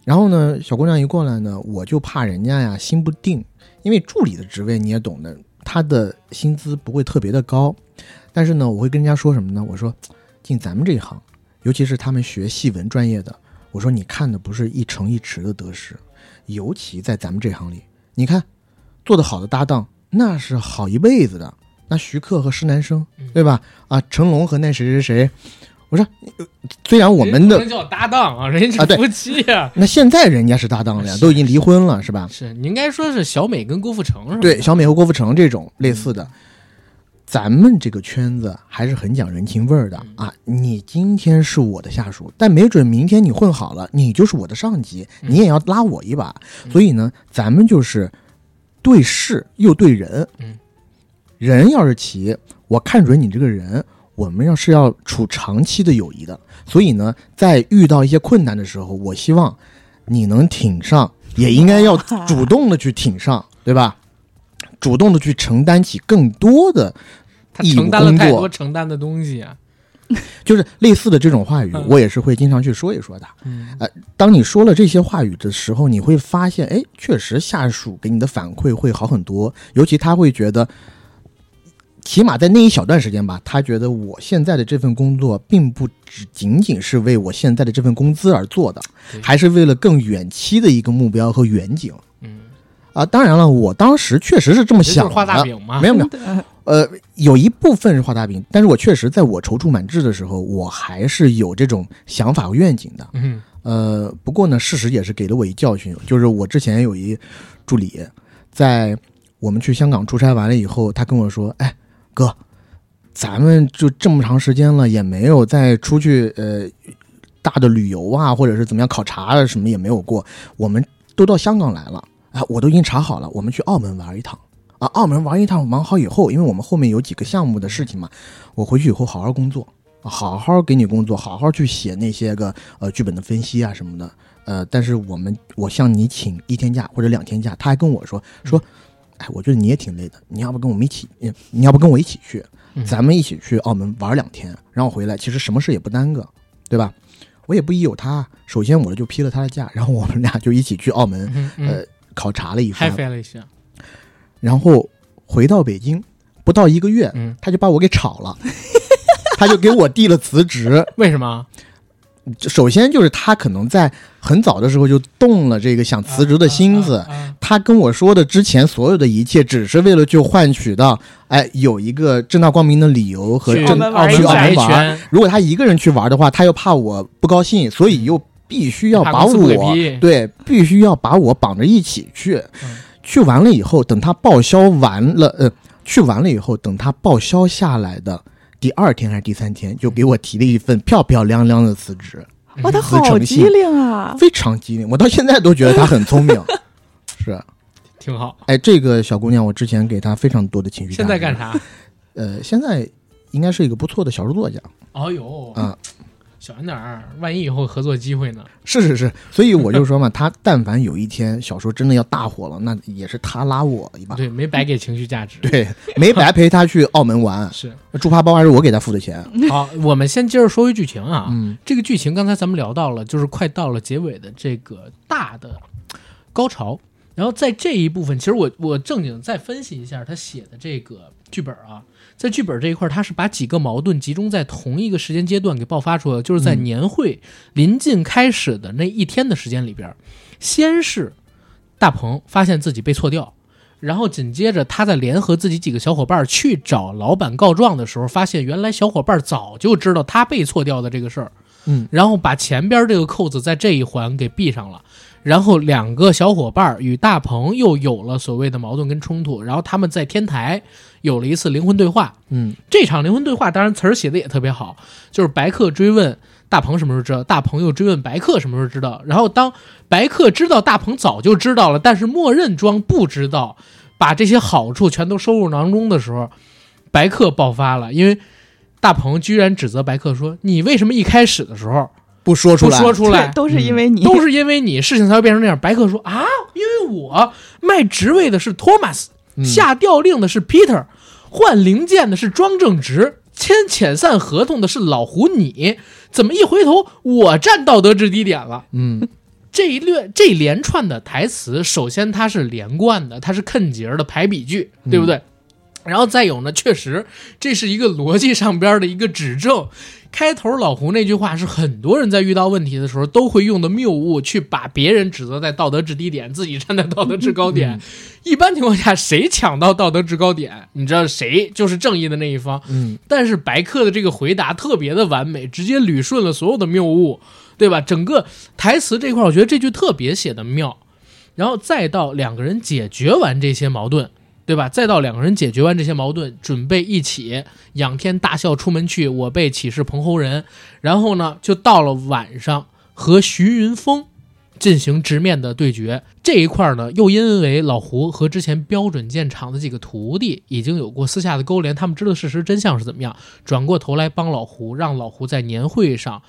然后呢小姑娘一过来呢，我就怕人家呀心不定，因为助理的职位你也懂的，她的薪资不会特别的高，但是呢我会跟人家说什么呢？我说进咱们这一行，尤其是他们学戏文专业的，我说你看的不是一城一池的得失，尤其在咱们这行里，你看做得好的搭档那是好一辈子的。那徐克和施南生嗯，对吧？啊，成龙和那谁谁谁，我说，呃虽然我们的叫搭档啊，人家是夫妻呀、那现在人家是搭档了呀，都已经离婚了，是吧？是你应该说是小美跟郭富城是吧？对，小美和郭富城这种类似的，咱们这个圈子还是很讲人情味儿的啊。你今天是我的下属，但没准明天你混好了，你就是我的上级，你也要拉我一把。所以呢，咱们就是对事又对人。嗯，人要是齐，我看准你这个人，我们要是要处长期的友谊的。所以呢，在遇到一些困难的时候，我希望你能挺上，也应该要主动的去挺上，对吧？主动的去承担起更多的，他承担了太多承担的东西啊。<laughs> 就是类似的这种话语嗯，我也是会经常去说一说的。呃当你说了这些话语的时候，你会发现，哎，确实下属给你的反馈会好很多，尤其他会觉得，起码在那一小段时间吧，他觉得我现在的这份工作并不只仅仅是为我现在的这份工资而做的，还是为了更远期的一个目标和远景嗯，啊。当然了，我当时确实是这么想画大饼嘛。没有没有，呃，有一部分是画大饼，但是我确实在我踌躇满志的时候，我还是有这种想法和愿景的。嗯呃，不过呢，事实也是给了我一教训，就是我之前有一助理，在我们去香港出差完了以后，他跟我说：“哎，哥，咱们就这么长时间了，也没有再出去呃大的旅游啊，或者是怎么样考察啊，什么也没有过。我们都到香港来了，啊，我都已经查好了，我们去澳门玩一趟。”啊，澳门玩一趟，玩好以后，因为我们后面有几个项目的事情嘛，我回去以后好好工作，好好给你工作，好好去写那些个呃剧本的分析啊什么的。呃，但是我们我向你请一天假或者两天假，他还跟我说说，哎，我觉得你也挺累的，你要不跟我们一起，嗯你要不跟我一起去，嗯咱们一起去澳门玩两天，然后回来，其实什么事也不耽搁，对吧？我也不疑有他，首先我就批了他的假，然后我们俩就一起去澳门，嗯嗯呃，考察了一番，嗨飞了一下，然后回到北京不到一个月，嗯，他就把我给炒了，<laughs> 他就给我递了辞职。为什么？首先就是他可能在很早的时候就动了这个想辞职的心思。啊啊啊他跟我说的之前所有的一切，只是为了就换取到，哎，有一个正大光明的理由和去正去澳门玩。圈，如果他一个人去玩的话，他又怕我不高兴，所以又必须要把怕公司不给我批对，必须要把我绑着一起去。嗯去完了以后，等他报销完了，呃，去完了以后，等他报销下来的第二天还是第三天，就给我提了一份漂漂亮亮的辞职，哇，他好机灵啊！非常机灵。我到现在都觉得他很聪明。<laughs> 是，挺好。哎，这个小姑娘，我之前给她非常多的情绪。现在干？啥？呃，现在应该是一个不错的小说作家哦呦，啊、小心点儿，万一以后合作机会呢？是是是，所以我就说嘛，<laughs> 他但凡有一天小说真的要大火了，那也是他拉我一把。对，没白给情绪价值。对，没白陪他去澳门玩，<laughs> 是猪扒包还是我给他付的钱。<laughs> 好，我们先接着说回剧情啊。嗯这个剧情刚才咱们聊到了，就是快到了结尾的这个大的高潮。然后在这一部分，其实我我正经再分析一下他写的这个剧本啊，在剧本这一块，他是把几个矛盾集中在同一个时间阶段给爆发出来，就是在嗯年会临近开始的那一天的时间里边，先是大鹏发现自己被错掉，然后紧接着他在联合自己几个小伙伴去找老板告状的时候，发现原来小伙伴早就知道他被错掉的这个事儿，嗯，然后把前边这个扣子在这一环给闭上了。然后两个小伙伴与大鹏又有了所谓的矛盾跟冲突，然后他们在天台有了一次灵魂对话。嗯这场灵魂对话当然词儿写的也特别好，就是白客追问大鹏什么时候知道，大鹏又追问白客什么时候知道。然后当白客知道大鹏早就知道了，但是默认装不知道，把这些好处全都收入囊中的时候，白客爆发了，因为大鹏居然指责白客说：“你为什么一开始的时候不说出来，不说出来，？都是因为你，都是因为你，事情才会变成那样。”白客说：“啊，因为我卖职位的是托马斯，嗯下调令的是 Peter，换零件的是庄正直，签遣散合同的是老胡你，怎么一回头我站道德制低点了？嗯这一略这一连串的台词，首先它是连贯的，它是肯节儿的排比句，对不对？然后再有呢，确实这是一个逻辑上边的一个指正。开头老胡那句话是很多人在遇到问题的时候都会用的谬误，去把别人指责在道德制低点，自己站在道德制高点。一般情况下，谁抢到道德制高点，你知道谁就是正义的那一方。嗯但是白客的这个回答特别的完美，直接捋顺了所有的谬误，对吧？整个台词这块，我觉得这句特别写的妙。然后再到两个人解决完这些矛盾，对吧？再到两个人解决完这些矛盾，准备一起仰天大笑出门去，我辈岂是蓬侯人？然后呢，就到了晚上和徐云峰进行直面的对决。这一块儿呢，又因为老胡和之前标准剑厂的几个徒弟已经有过私下的勾连，他们知道事实真相是怎么样，转过头来帮老胡，让老胡在年会上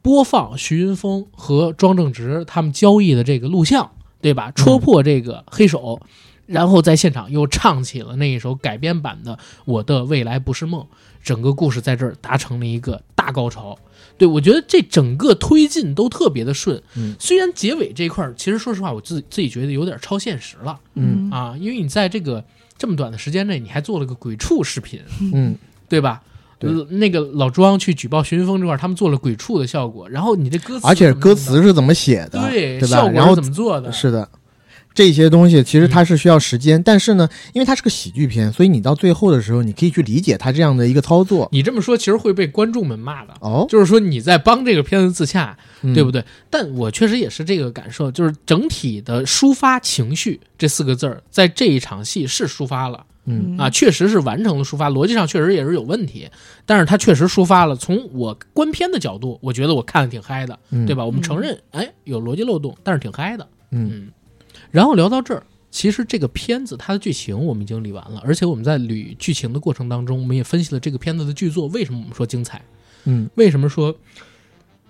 播放徐云峰和庄正直他们交易的这个录像，对吧？戳破这个黑手。然后在现场又唱起了那一首改编版的《我的未来不是梦》，整个故事在这儿达成了一个大高潮。对我觉得这整个推进都特别的顺，嗯虽然结尾这块儿，其实说实话，我自自己觉得有点超现实了嗯啊，因为你在这个这么短的时间内，你还做了个鬼畜视频，嗯对吧？对呃那个老庄去举报徐云峰这块儿，他们做了鬼畜的效果，然后你这歌词，而且歌词是怎么写的，对对吧？效果是然后怎么做的？是的，这些东西其实它是需要时间，但是呢，因为它是个喜剧片，所以你到最后的时候，你可以去理解它这样的一个操作。你这么说其实会被观众们骂的，哦，就是说你在帮这个片子自洽，嗯对不对？但我确实也是这个感受，就是整体的抒发情绪这四个字儿，在这一场戏是抒发了嗯啊，确实是完成了抒发，逻辑上确实也是有问题，但是它确实抒发了。从我观片的角度，我觉得我看的挺嗨的，嗯对吧？我们承认，哎，有逻辑漏洞，但是挺嗨的。嗯嗯，然后聊到这儿，其实这个片子它的剧情我们已经理完了，而且我们在捋剧情的过程当中，我们也分析了这个片子的剧作为什么我们说精彩，嗯。为什么说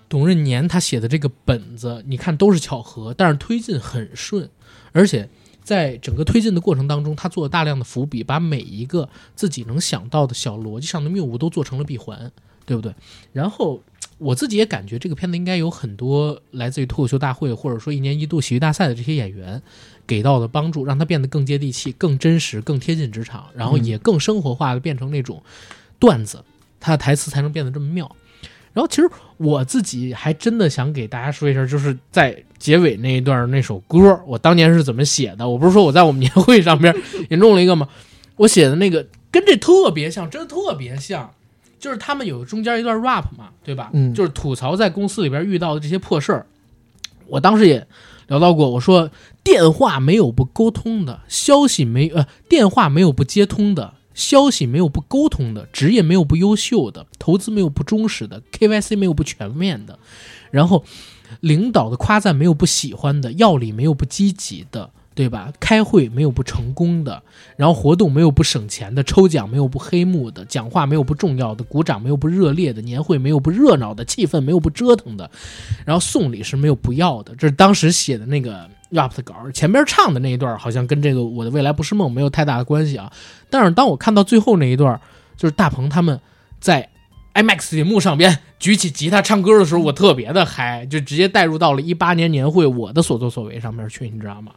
董润年他写的这个本子，你看都是巧合，但是推进很顺，而且在整个推进的过程当中，他做了大量的伏笔，把每一个自己能想到的小逻辑上的谬误都做成了闭环，对不对？然后我自己也感觉这个片子应该有很多来自于脱口秀大会或者说一年一度喜剧大赛的这些演员给到的帮助，让他变得更接地气、更真实、更贴近职场，然后也更生活化的变成那种段子，他的台词才能变得这么妙。然后其实我自己还真的想给大家说一下，就是在结尾那一段那首歌，我当年是怎么写的？我不是说我在我们年会上边也弄了一个吗？我写的那个跟这特别像，真的特别像。就是他们有中间一段 rap 嘛，对吧？嗯就是吐槽在公司里边遇到的这些破事儿。我当时也聊到过，我说电话没有不沟通的，消息没呃电话没有不接通的，消息没有不沟通的，职业没有不优秀的，投资没有不忠实的，KYC 没有不全面的，然后领导的夸赞没有不喜欢的，药理没有不积极的，对吧？开会没有不成功的，然后活动没有不省钱的，抽奖没有不黑幕的，讲话没有不重要的，鼓掌没有不热烈的，年会没有不热闹的，气氛没有不折腾的，然后送礼是没有不要的。这是当时写的那个 rap 的稿儿，前边唱的那一段好像跟这个我的未来不是梦没有太大的关系啊。但是当我看到最后那一段，就是大鹏他们在 IMAX 银幕上边举起吉他唱歌的时候，我特别的嗨，就直接带入到了一八年年会我的所作所为上面去，你知道吗？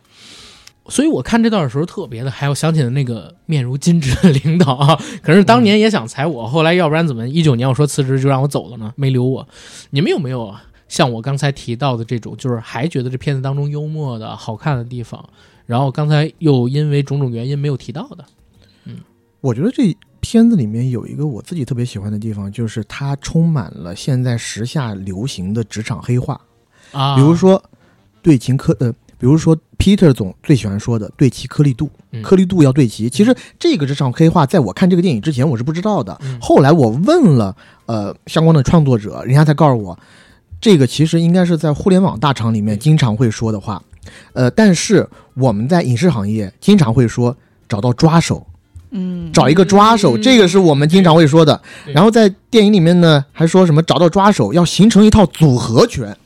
所以我看这段的时候特别的嗨，我想起了那个面如金纸的领导啊，<laughs> 可是当年也想裁我，后来要不然怎么一九年我说辞职就让我走了呢？没留我。你们有没有啊像我刚才提到的这种，就是还觉得这片子当中幽默的好看的地方，然后刚才又因为种种原因没有提到的？嗯我觉得这片子里面有一个我自己特别喜欢的地方，就是它充满了现在时下流行的职场黑话，啊，比如说对秦科呃，比如说 Peter 总最喜欢说的对齐颗粒度，嗯。颗粒度要对齐。其实这个职场黑话，在我看这个电影之前我是不知道的，嗯。后来我问了呃相关的创作者，人家才告诉我，这个其实应该是在互联网大厂里面经常会说的话，呃，但是我们在影视行业经常会说找到抓手。嗯，找一个抓手，嗯。这个是我们经常会说的。然后在电影里面呢，还说什么找到抓手要形成一套组合拳，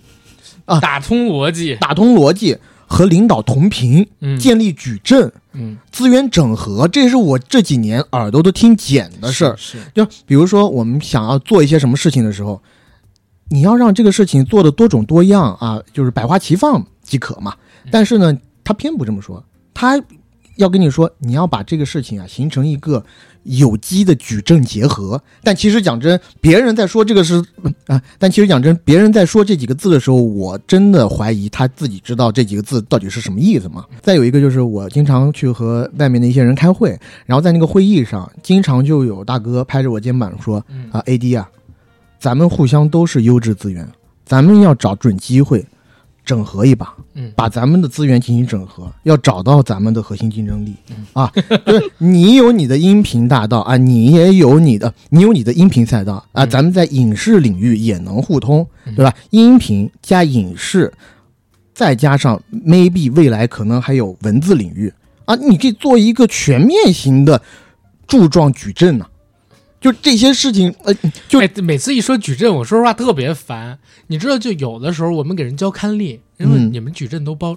啊打通逻辑，打通逻辑，和领导同频，嗯建立矩阵，嗯资源整合，这是我这几年耳朵都听茧的事儿。是就比如说，我们想要做一些什么事情的时候，你要让这个事情做的多种多样啊，就是百花齐放即可嘛。但是呢，他偏不这么说，他要跟你说，你要把这个事情啊形成一个有机的举证结合。但其实讲真，别人在说这个是啊，但其实讲真，别人在说这几个字的时候，我真的怀疑他自己知道这几个字到底是什么意思吗？再有一个就是，我经常去和外面的一些人开会，然后在那个会议上，经常就有大哥拍着我肩膀说嗯：“啊，AD 啊，咱们互相都是优质资源，咱们要找准机会，整合一把，嗯。把咱们的资源进行整合，要找到咱们的核心竞争力。嗯。啊。就是你有你的音频大道啊，你也有你的，你有你的音频赛道啊，嗯。咱们在影视领域也能互通，嗯。对吧？音频加影视，再加上 maybe 未来可能还有文字领域啊，你可以做一个全面型的柱状矩阵呐、就这些事情，呃，就哎，每次一说矩阵，我说实话特别烦。你知道，就有的时候我们给人交刊例，因为嗯你们矩阵都包，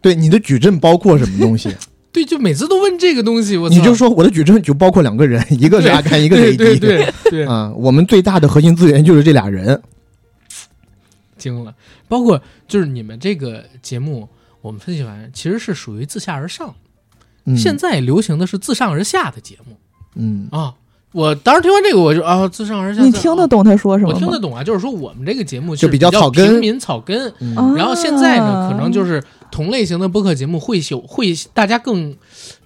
对你的矩阵包括什么东西？<laughs> 对，就每次都问这个东西，我你就说我的矩阵就包括两个人，<laughs> 一个是阿甘，一个是对 AD。对对对，啊，我们最大的核心资源就是这俩人。惊了。包括就是你们这个节目，我们分析完其实是属于自下而上，嗯、现在流行的是自上而下的节目嗯啊。我当时听完这个，我就啊，自上而下，你听得懂他说什么？我听得懂啊，就是说我们这个节目就是比较较草根平民草根，然后现在呢，可能就是同类型的播客节目会有会大家更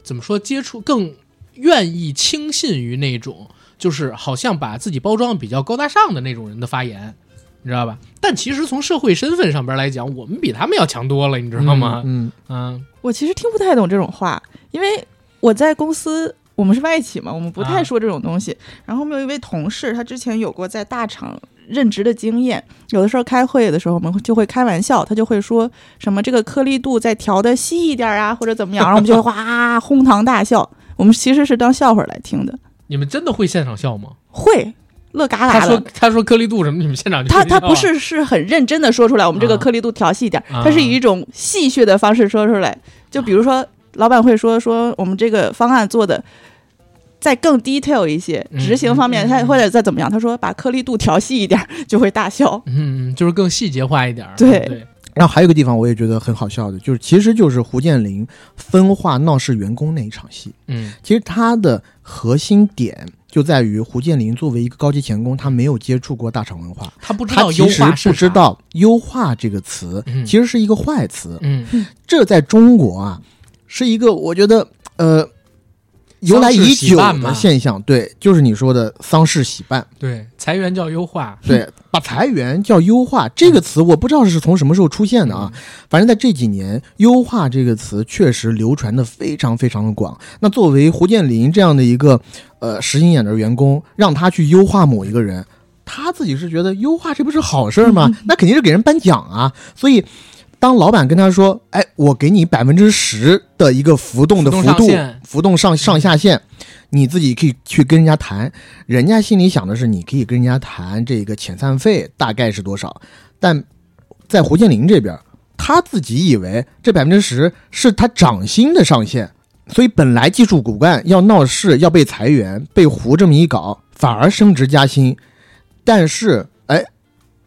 怎么说接触更愿意轻信于那种就是好像把自己包装得比较高大上的那种人的发言，你知道吧？但其实从社会身份上边来讲，我们比他们要强多了，你知道吗？嗯，嗯我其实听不太懂这种话，因为我在公司，我们是外企嘛，我们不太啊说这种东西。然后我们有一位同事，他之前有过在大厂任职的经验，有的时候开会的时候，我们就会开玩笑，他就会说什么这个颗粒度再调的细一点啊，或者怎么样，然后我们就会哗哄堂大笑。我们其实是当笑话来听的，你们真的会现场笑吗？会乐嘎他说嘎的。他说颗粒度什么，你们现场就他他不是是很认真的说出来，我们这个啊颗粒度调细一点，啊他是以一种戏谑的方式说出来。就比如说，老板会说说我们这个方案做的再更 detail 一些，嗯执行方面他或者再怎么样，他说把颗粒度调细一点 <laughs> 就会大笑。嗯，就是更细节化一点儿。对。对，然后还有一个地方我也觉得很好笑的，就是其实就是胡建林分化闹事员工那一场戏，嗯。其实他的核心点就在于胡建林作为一个高级钳工，他没有接触过大厂文化，他不知道优化是。不知道优化这个词嗯。其实是一个坏词，嗯，这在中国啊是一个我觉得呃由来已久办的现象，对，就是你说的丧事喜办。对，裁员叫优化。<laughs> 对，把裁员叫优化这个词，我不知道是从什么时候出现的啊。反正在这几年，优化这个词确实流传的非常非常的广。那作为胡建林这样的一个呃实心眼的员工，让他去优化某一个人，他自己是觉得优化这不是好事儿吗？那肯定是给人颁奖啊。所以。当老板跟他说：“哎，我给你百分之十的一个浮动的幅度上，浮动上上下限，你自己可以去跟人家谈。人家心里想的是，你可以跟人家谈这个遣散费大概是多少，但在胡建林这边，他自己以为这百分之十是他涨薪的上限，所以本来技术骨干要闹事要被裁员，被胡这么一搞，反而升职加薪。但是，哎，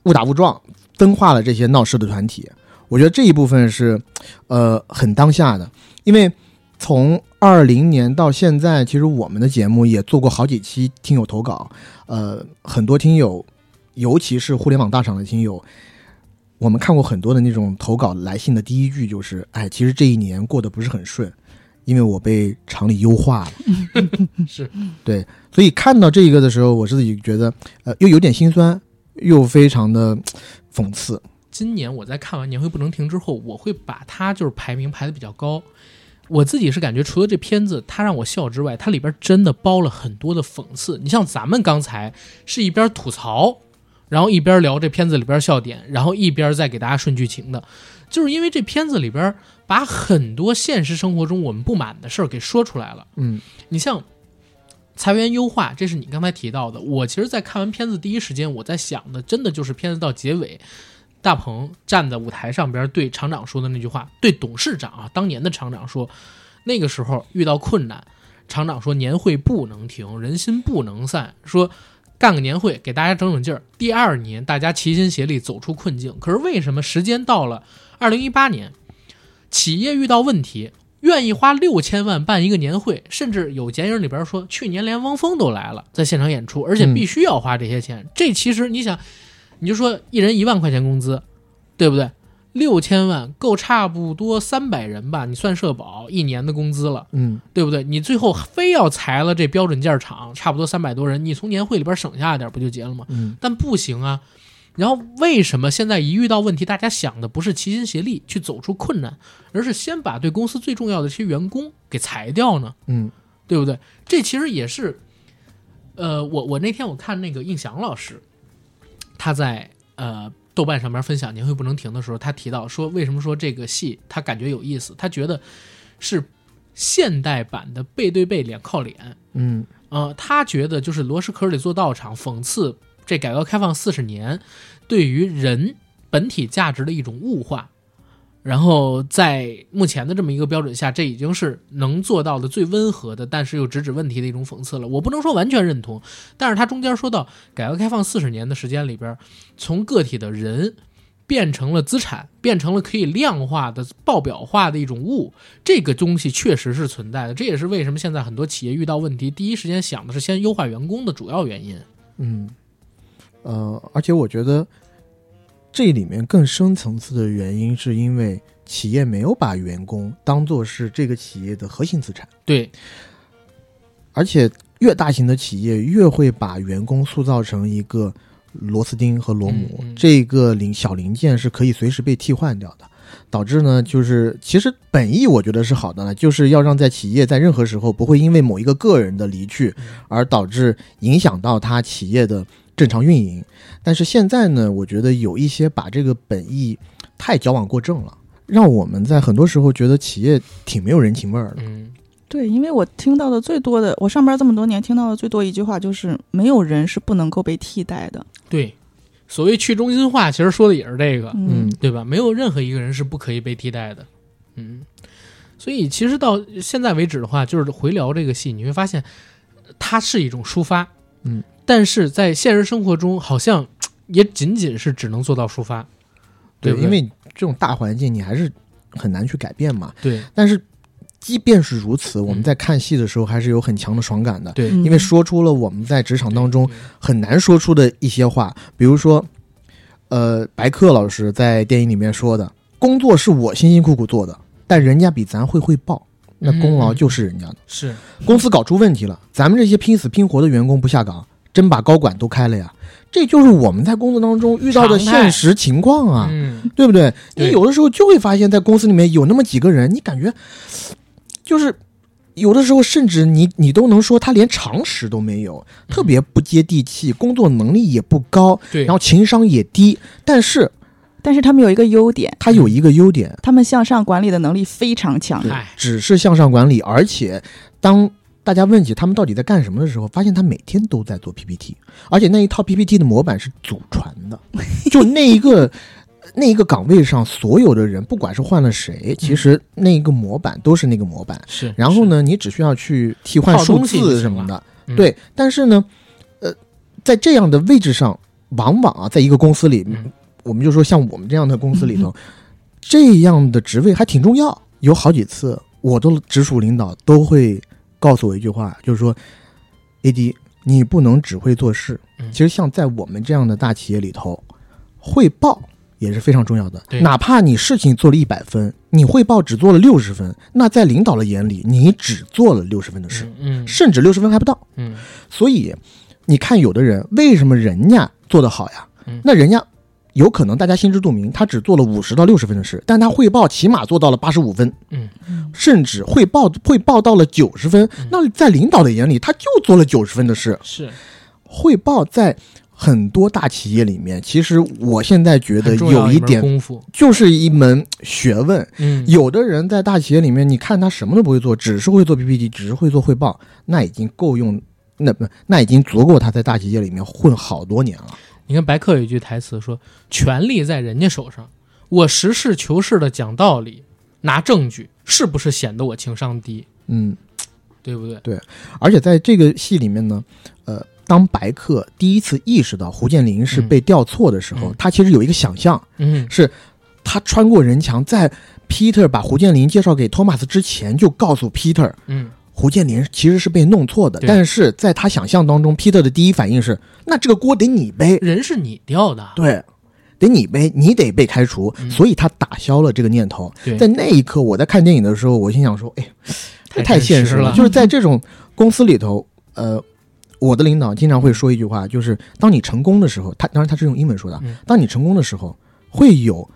误打误撞分化了这些闹事的团体。我觉得这一部分是，呃，很当下的，因为从二零年到现在，其实我们的节目也做过好几期听友投稿，呃，很多听友，尤其是互联网大厂的听友，我们看过很多的那种投稿来信的第一句就是，哎，其实这一年过得不是很顺，因为我被厂里优化了。<laughs> 是，对，所以看到这个的时候，我自己觉得，呃，又有点心酸，又非常的讽刺。今年我在看完《年会不能停》之后，我会把它就是排名排的比较高。我自己是感觉，除了这片子它让我笑之外，它里边真的包了很多的讽刺。你像咱们刚才是一边吐槽，然后一边聊这片子里边笑点，然后一边再给大家顺剧情的，就是因为这片子里边把很多现实生活中我们不满的事儿给说出来了。嗯你像裁员优化，这是你刚才提到的。我其实，在看完片子第一时间，我在想的，真的就是片子到结尾，大鹏站在舞台上边对厂长说的那句话，对董事长啊，当年的厂长说，那个时候遇到困难，厂长说年会不能停，人心不能散，说干个年会给大家整整劲儿，第二年大家齐心协力走出困境。可是为什么时间到了二零一八年，企业遇到问题？愿意花六千万办一个年会，甚至有剪影里边说，去年连汪峰都来了，在现场演出，而且必须要花这些钱。这其实你想，你就说一人一万块钱工资，对不对？六千万够差不多三百人吧，你算社保一年的工资了，嗯对不对？你最后非要裁了这标准件厂，差不多三百多人，你从年会里边省下点不就结了吗？嗯但不行啊。然后为什么现在一遇到问题，大家想的不是齐心协力去走出困难，而是先把对公司最重要的这些员工给裁掉呢？嗯对不对？这其实也是，呃，我我那天我看那个应翔老师，他在呃豆瓣上面分享《年会不能停》的时候，他提到说，为什么说这个戏他感觉有意思？他觉得是现代版的背对背脸靠脸。嗯呃，他觉得就是罗什科里做道场，讽刺这改革开放四十年对于人本体价值的一种物化。然后在目前的这么一个标准下，这已经是能做到的最温和的，但是又直指问题的一种讽刺了。我不能说完全认同，但是他中间说到改革开放四十年的时间里边，从个体的人变成了资产，变成了可以量化的、报表化的一种物，这个东西确实是存在的。这也是为什么现在很多企业遇到问题，第一时间想的是先优化员工的主要原因。嗯，呃，而且我觉得这里面更深层次的原因，是因为企业没有把员工当做是这个企业的核心资产，对，而且越大型的企业越会把员工塑造成一个螺丝钉和螺母，嗯嗯。这个零小零件是可以随时被替换掉的。导致呢，就是其实本意我觉得是好的呢，就是要让在企业在任何时候不会因为某一个个人的离去而导致影响到他企业的正常运营。但是现在呢，我觉得有一些把这个本意太矫枉过正了，让我们在很多时候觉得企业挺没有人情味儿的。嗯，对，因为我听到的最多的，我上班这么多年听到的最多一句话就是，没有人是不能够被替代的。对，所谓去中心化，其实说的也是这个。嗯，对吧？没有任何一个人是不可以被替代的，嗯，所以其实到现在为止的话，就是回聊这个戏，你会发现它是一种抒发，嗯，但是在现实生活中，好像 <tsk> 也仅仅是只能做到抒发，对，因为这种大环境你还是很难去改变嘛。对。但是即便是如此，我们嗯。在看戏的时候还是有很强的爽感的，对，嗯。因为说出了我们在职场当中很难说出的一些话，比如说，呃，白客老师在电影里面说的，工作是我辛辛苦苦做的，但人家比咱会汇报，那功劳就是人家的。是。公司搞出问题了，咱们这些拼死拼活的员工不下岗，真把高管都开了呀，这就是我们在工作当中遇到的现实情况啊。嗯，对不对？你有的时候就会发现，在公司里面有那么几个人，你感觉就是有的时候，甚至你你都能说他连常识都没有，特别不接地气，工作能力也不高，对，然后情商也低。但是但是他们有一个优点，他有一个优点，他们向上管理的能力非常强。只是向上管理，而且当大家问起他们到底在干什么的时候，发现他每天都在做 PPT，而且那一套 PPT 的模板是祖传的，<laughs> 就那一个那一个岗位上所有的人，不管是换了谁，其实那一个模板都是那个模板。是，然后呢，你只需要去替换数字什么的，嗯对。但是呢，呃，在这样的位置上，往往啊，在一个公司里，嗯我们就说像我们这样的公司里头，这样的职位还挺重要。有好几次，我的直属领导都会告诉我一句话，就是说，AD，你不能只会做事。嗯其实像在我们这样的大企业里头，汇报也是非常重要的对。哪怕你事情做了一百分，你汇报只做了六十分，那在领导的眼里，你只做了六十分的事，嗯嗯甚至六十分还不到。嗯所以，你看有的人为什么人家做得好呀？嗯那人家有可能大家心知肚明，他只做了五十到六十分的事，但他汇报起码做到了八十五分，嗯甚至汇报汇报到了九十分。那在领导的眼里，他就做了九十分的事。是汇报在很多大企业里面，其实我现在觉得有一点功夫，就是一门学问。嗯，有的人在大企业里面，你看他什么都不会做，只是会做 PPT，只是会做汇报，那已经够用，那不那已经足够他在大企业里面混好多年了。你看白客有一句台词说：“权力在人家手上，我实事求是的讲道理，拿证据，是不是显得我情商低？嗯，对不对？对而且在这个戏里面呢，呃，当白客第一次意识到胡建林是被调错的时候，嗯他其实有一个想象，嗯，是他穿过人墙，在 Peter 把胡建林介绍给托马斯之前，就告诉 Peter，嗯，胡建林其实是被弄错的。但是在他想象当中，Peter 的第一反应是，那这个锅得你背，人是你掉的，对，得你背，你得被开除，嗯所以他打消了这个念头。在那一刻，我在看电影的时候，我心想说，哎，这太现实了。就是在这种公司里头，呃，我的领导经常会说一句话，就是当你成功的时候，他当然他是用英文说的，嗯当你成功的时候，会有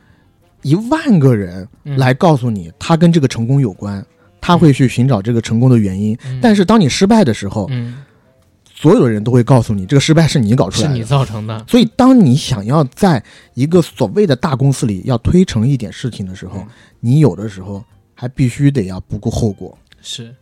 一万个人嗯来告诉你，他跟这个成功有关。他会去寻找这个成功的原因，嗯但是当你失败的时候，嗯，所有的人都会告诉你，这个失败是你搞出来是你。造成的，所以，当你想要在一个所谓的大公司里要推成一点事情的时候，嗯你有的时候还必须得要不顾后果。是。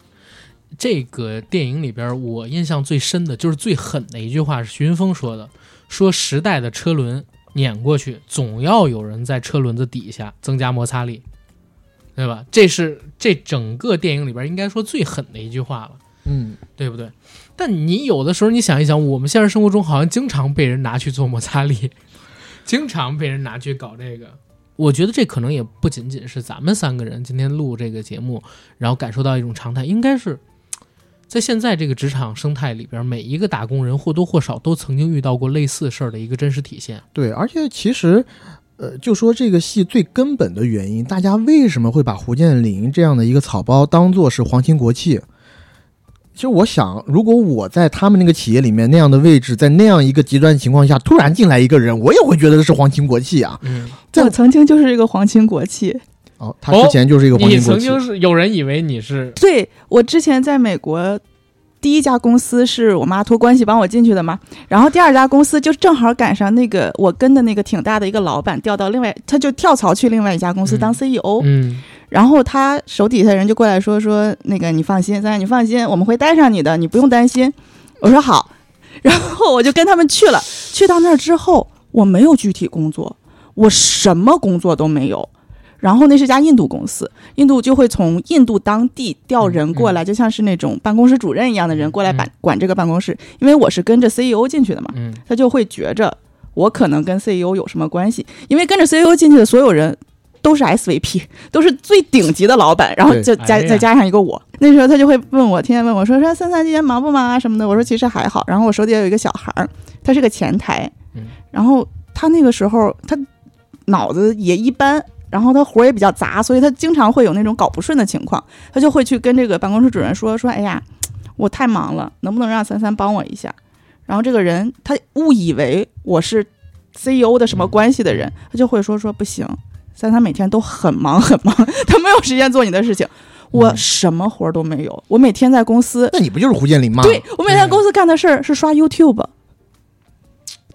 这个电影里边，我印象最深的就是最狠的一句话是徐云峰说的：“说时代的车轮碾过去，总要有人在车轮子底下增加摩擦力，对吧？”这是这整个电影里边应该说最狠的一句话了。嗯，对不对？但你有的时候你想一想，我们现实生活中好像经常被人拿去做摩擦力，<laughs> 经常被人拿去搞这个。我觉得这可能也不仅仅是咱们三个人今天录这个节目，然后感受到一种常态，应该是在现在这个职场生态里边，每一个打工人或多或少都曾经遇到过类似事儿的一个真实体现。对，而且其实，呃，就说这个戏最根本的原因，大家为什么会把胡建林这样的一个草包当做是皇亲国戚？其实我想，如果我在他们那个企业里面那样的位置，在那样一个极端情况下，突然进来一个人，我也会觉得是皇亲国戚啊。嗯，在我曾经就是一个皇亲国戚。哦，他之前就是一个皇你亲国戚。曾经是有人以为你是对我之前在美国。第一家公司是我妈托关系帮我进去的嘛，然后第二家公司就正好赶上那个我跟的那个挺大的一个老板调到另外，他就跳槽去另外一家公司嗯当 CEO，、嗯然后他手底下人就过来说说那个你放心，三三你放心，我们会带上你的，你不用担心。我说好，然后我就跟他们去了。去到那儿之后，我没有具体工作，我什么工作都没有。然后那是家印度公司，印度就会从印度当地调人过来，就像是那种办公室主任一样的人过来管、嗯管这个办公室。因为我是跟着 CEO 进去的嘛，嗯他就会觉着我可能跟 CEO 有什么关系，因为跟着 CEO 进去的所有人都是 SVP，<laughs> 都是最顶级的老板，然后对就加、哎再加上一个我。那时候他就会问我，天天问我说说三三今天忙不忙啊什么的，我说其实还好。然后我手底下有一个小孩儿，他是个前台，嗯然后他那个时候他脑子也一般。然后他活儿也比较杂，所以他经常会有那种搞不顺的情况，他就会去跟这个办公室主任说说，哎呀，我太忙了，能不能让三三帮我一下？然后这个人他误以为我是 CEO 的什么关系的人，他就会说说不行，三三每天都很忙很忙，<laughs> 他没有时间做你的事情，我什么活儿都没有，我每天在公司，那你不就是胡建林吗？对我每天在公司干的事儿是刷 YouTube，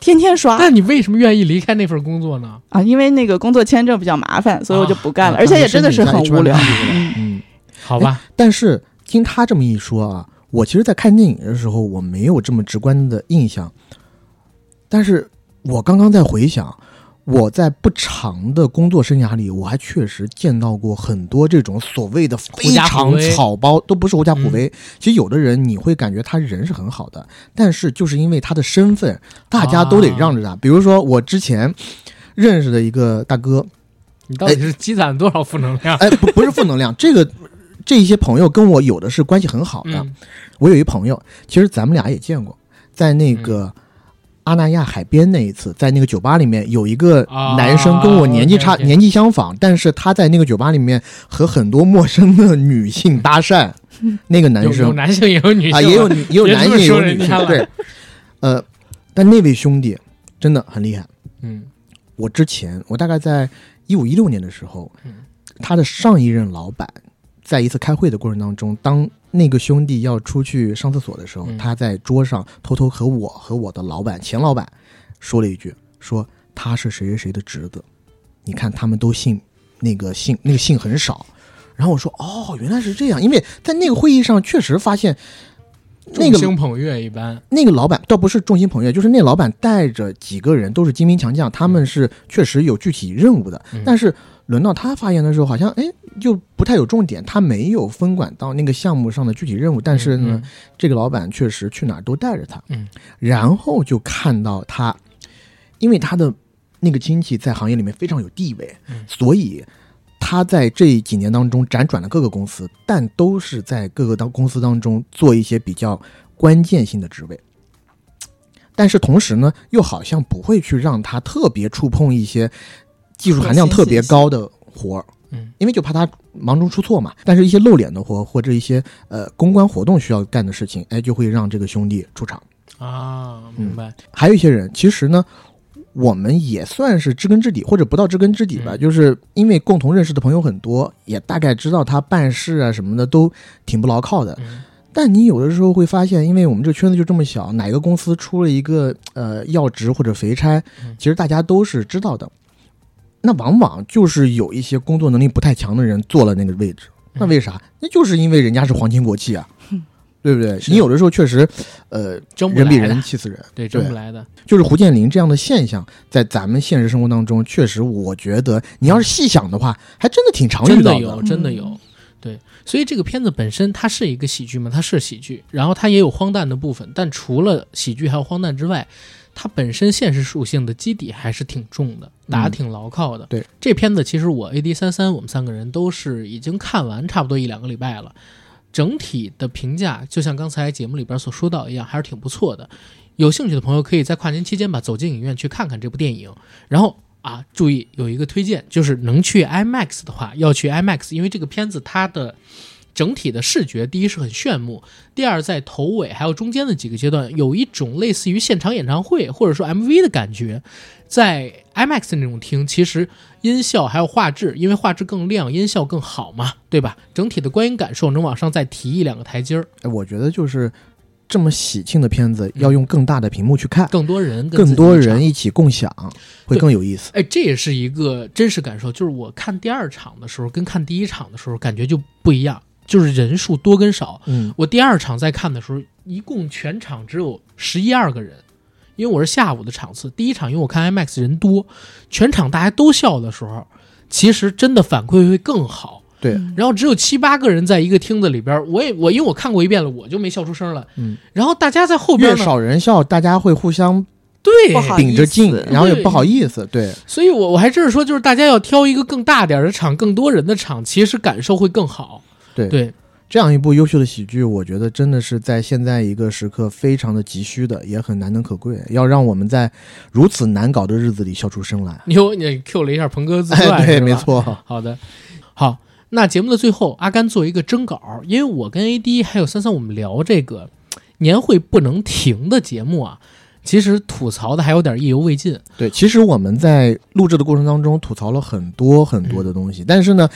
天天刷那你为什么愿意离开那份工作呢？啊，因为那个工作签证比较麻烦，所以我就不干了，啊而且也真的是很无聊嗯。好吧，但是听他这么一说啊，我其实，在看电影的时候，我没有这么直观的印象。但是我刚刚在回想，我在不长的工作生涯里，我还确实见到过很多这种所谓的非狐假虎常威草包，都不是狐假虎威。其实有的人你会感觉他人是很好的，但是就是因为他的身份，大家都得让着他。比如说我之前认识的一个大哥，你到底是积攒了多少负能量？哎，不 <laughs> 不是负能量，这个这一些朋友跟我有的是关系很好的。嗯我有一朋友，其实咱们俩也见过，在那个阿那亚海边那一次，在那个酒吧里面，有一个啊男生跟我年纪差、年纪相仿，但是他在那个酒吧里面和很多陌生的女性搭讪。<laughs> 那个男生。男性也有女性啊，也有也有男性也有女性对，呃，但那位兄弟真的很厉害。嗯。我之前，我大概在一五一六年的时候嗯，他的上一任老板在一次开会的过程当中，当那个兄弟要出去上厕所的时候，嗯他在桌上偷偷和我和我的老板钱老板说了一句，说他是谁谁谁的侄子，你看他们都姓那个姓那个姓很少。然后我说哦，原来是这样，因为在那个会议上确实发现那个众星捧月一般，那个老板倒不是众星捧月，就是那老板带着几个人都是精兵强将，他们是确实有具体任务的。嗯但是轮到他发言的时候，好像哎就不太有重点，他没有分管到那个项目上的具体任务。但是呢，嗯这个老板确实去哪儿都带着他。嗯，然后就看到他，因为他的那个亲戚在行业里面非常有地位，嗯所以。他在这几年当中辗转了各个公司，但都是在各个当公司当中做一些比较关键性的职位。但是同时呢，又好像不会去让他特别触碰一些技术含量特别高的活儿，嗯，因为就怕他忙中出错嘛。但是一些露脸的活或者一些呃公关活动需要干的事情，哎，就会让这个兄弟出场。啊，明白，还有一些人，其实呢，我们也算是知根知底，或者不到知根知底吧，嗯就是因为共同认识的朋友很多，也大概知道他办事啊什么的都挺不牢靠的。嗯但你有的时候会发现，因为我们这圈子就这么小，哪个公司出了一个呃要职或者肥差嗯，其实大家都是知道的。那往往就是有一些工作能力不太强的人坐了那个位置，那为啥？那就是因为人家是皇亲国戚啊，对不对？你有的时候确实，呃，争不人比人气死人。对，争不来的，就是胡建林这样的现象，在咱们现实生活当中，确实我觉得你要是细想的话，还真的挺常遇到真的有，真的嗯有。对，所以这个片子本身它是一个喜剧嘛，它是喜剧，然后它也有荒诞的部分，但除了喜剧还有荒诞之外，它本身现实属性的基底还是挺重的，打得挺牢靠的。对这片子，其实我 AD 三三我们三个人都是已经看完差不多一两个礼拜了，整体的评价就像刚才节目里边所说到一样，还是挺不错的。有兴趣的朋友可以在跨年期间吧走进影院去看看这部电影，然后。啊，注意有一个推荐，就是能去 IMAX 的话，要去 IMAX，因为这个片子它的整体的视觉，第一是很炫目，第二在头尾还有中间的几个阶段，有一种类似于现场演唱会或者说 MV 的感觉。在 IMAX 那种厅，其实音效还有画质，因为画质更亮，音效更好嘛，对吧？整体的观影感受能往上再提一两个台阶儿，哎，我觉得就是这么喜庆的片子，要用更大的屏幕去看，更多人更多人一起共享，会更有意思。哎，这也是一个真实感受，就是我看第二场的时候跟看第一场的时候感觉就不一样，就是人数多跟少。嗯，我第二场在看的时候，一共全场只有十一二个人，因为我是下午的场次。第一场因为我看 IMAX 人多，全场大家都笑的时候，其实真的反馈会更好。对，然后只有七八个人在一个厅子里边，我也我因为我看过一遍了，我就没笑出声了。嗯，然后大家在后边越，少人笑，大家会互相对顶着劲然后也不好意思。对，所以我我还真是说，就是大家要挑一个更大点的场，更多人的场，其实感受会更好。对对，这样一部优秀的喜剧，我觉得真的是在现在一个时刻非常的急需的，也很难能可贵，要让我们在如此难搞的日子里笑出声来。<laughs> 你有你 Q 了一下鹏哥自传，哎，对，没。错。好的，好，那节目的最后，阿甘做一个征稿，因为我跟 AD 还有三三我们聊这个年会不能停的节目啊，其实吐槽的还有点意犹未尽。对，其实我们在录制的过程当中吐槽了很多很多的东西，但是呢，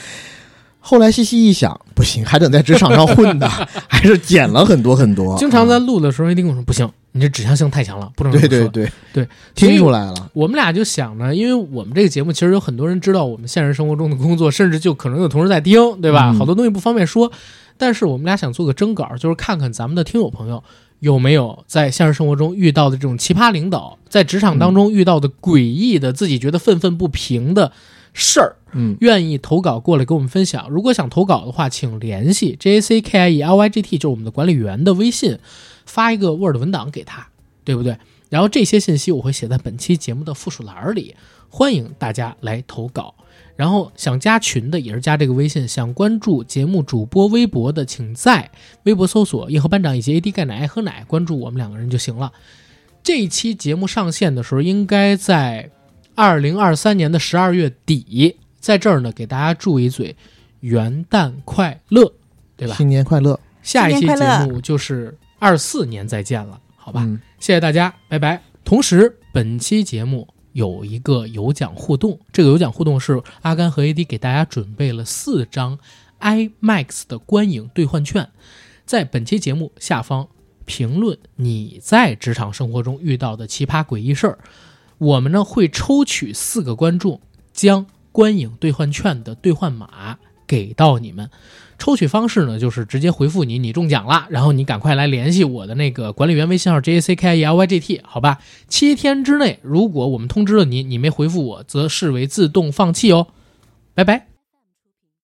后来细细一想，不行，还得在职场上混的，<laughs> 还是减了很多很多。经常在嗯录的时候一定跟我说不行，你这指向性太强了，不能说对对听出来了。我们俩就想呢，因为我们这个节目其实有很多人知道我们现实生活中的工作，甚至就可能有同事在听，对吧？嗯好多东西不方便说，但是我们俩想做个征稿，就是看看咱们的听友朋友有没有在现实生活中遇到的这种奇葩领导，在职场当中遇到的诡异的、自己觉得愤愤不平的事儿，嗯，愿意投稿过来跟我们分享。如果想投稿的话，请联系 J A C K I E L Y G T，就是我们的管理员的微信，发一个 Word 文档给他，对不对？然后这些信息我会写在本期节目的附属栏里，欢迎大家来投稿。然后想加群的也是加这个微信，想关注节目主播微博的，请在微博搜索“叶和班长”以及 AD 钙奶爱喝奶，关注我们两个人就行了。这一期节目上线的时候，应该在二零二三年的十二月底，在这儿呢给大家祝一嘴元旦快乐，对吧？新年快乐，下一期节目就是二四年再见了，好吧？嗯谢谢大家，拜拜。同时，本期节目有一个有奖互动，这个有奖互动是阿甘和 AD 给大家准备了四张 IMAX 的观影兑换券，在本期节目下方评论你在职场生活中遇到的奇葩诡异事儿，我们呢会抽取四个观众，将观影兑换券的兑换码给到你们。抽取方式呢，就是直接回复你，你中奖了，然后你赶快来联系我的那个管理员微信号 j a c k e l y g t，好吧？七天之内，如果我们通知了你，你没回复我，则视为自动放弃哦。拜拜。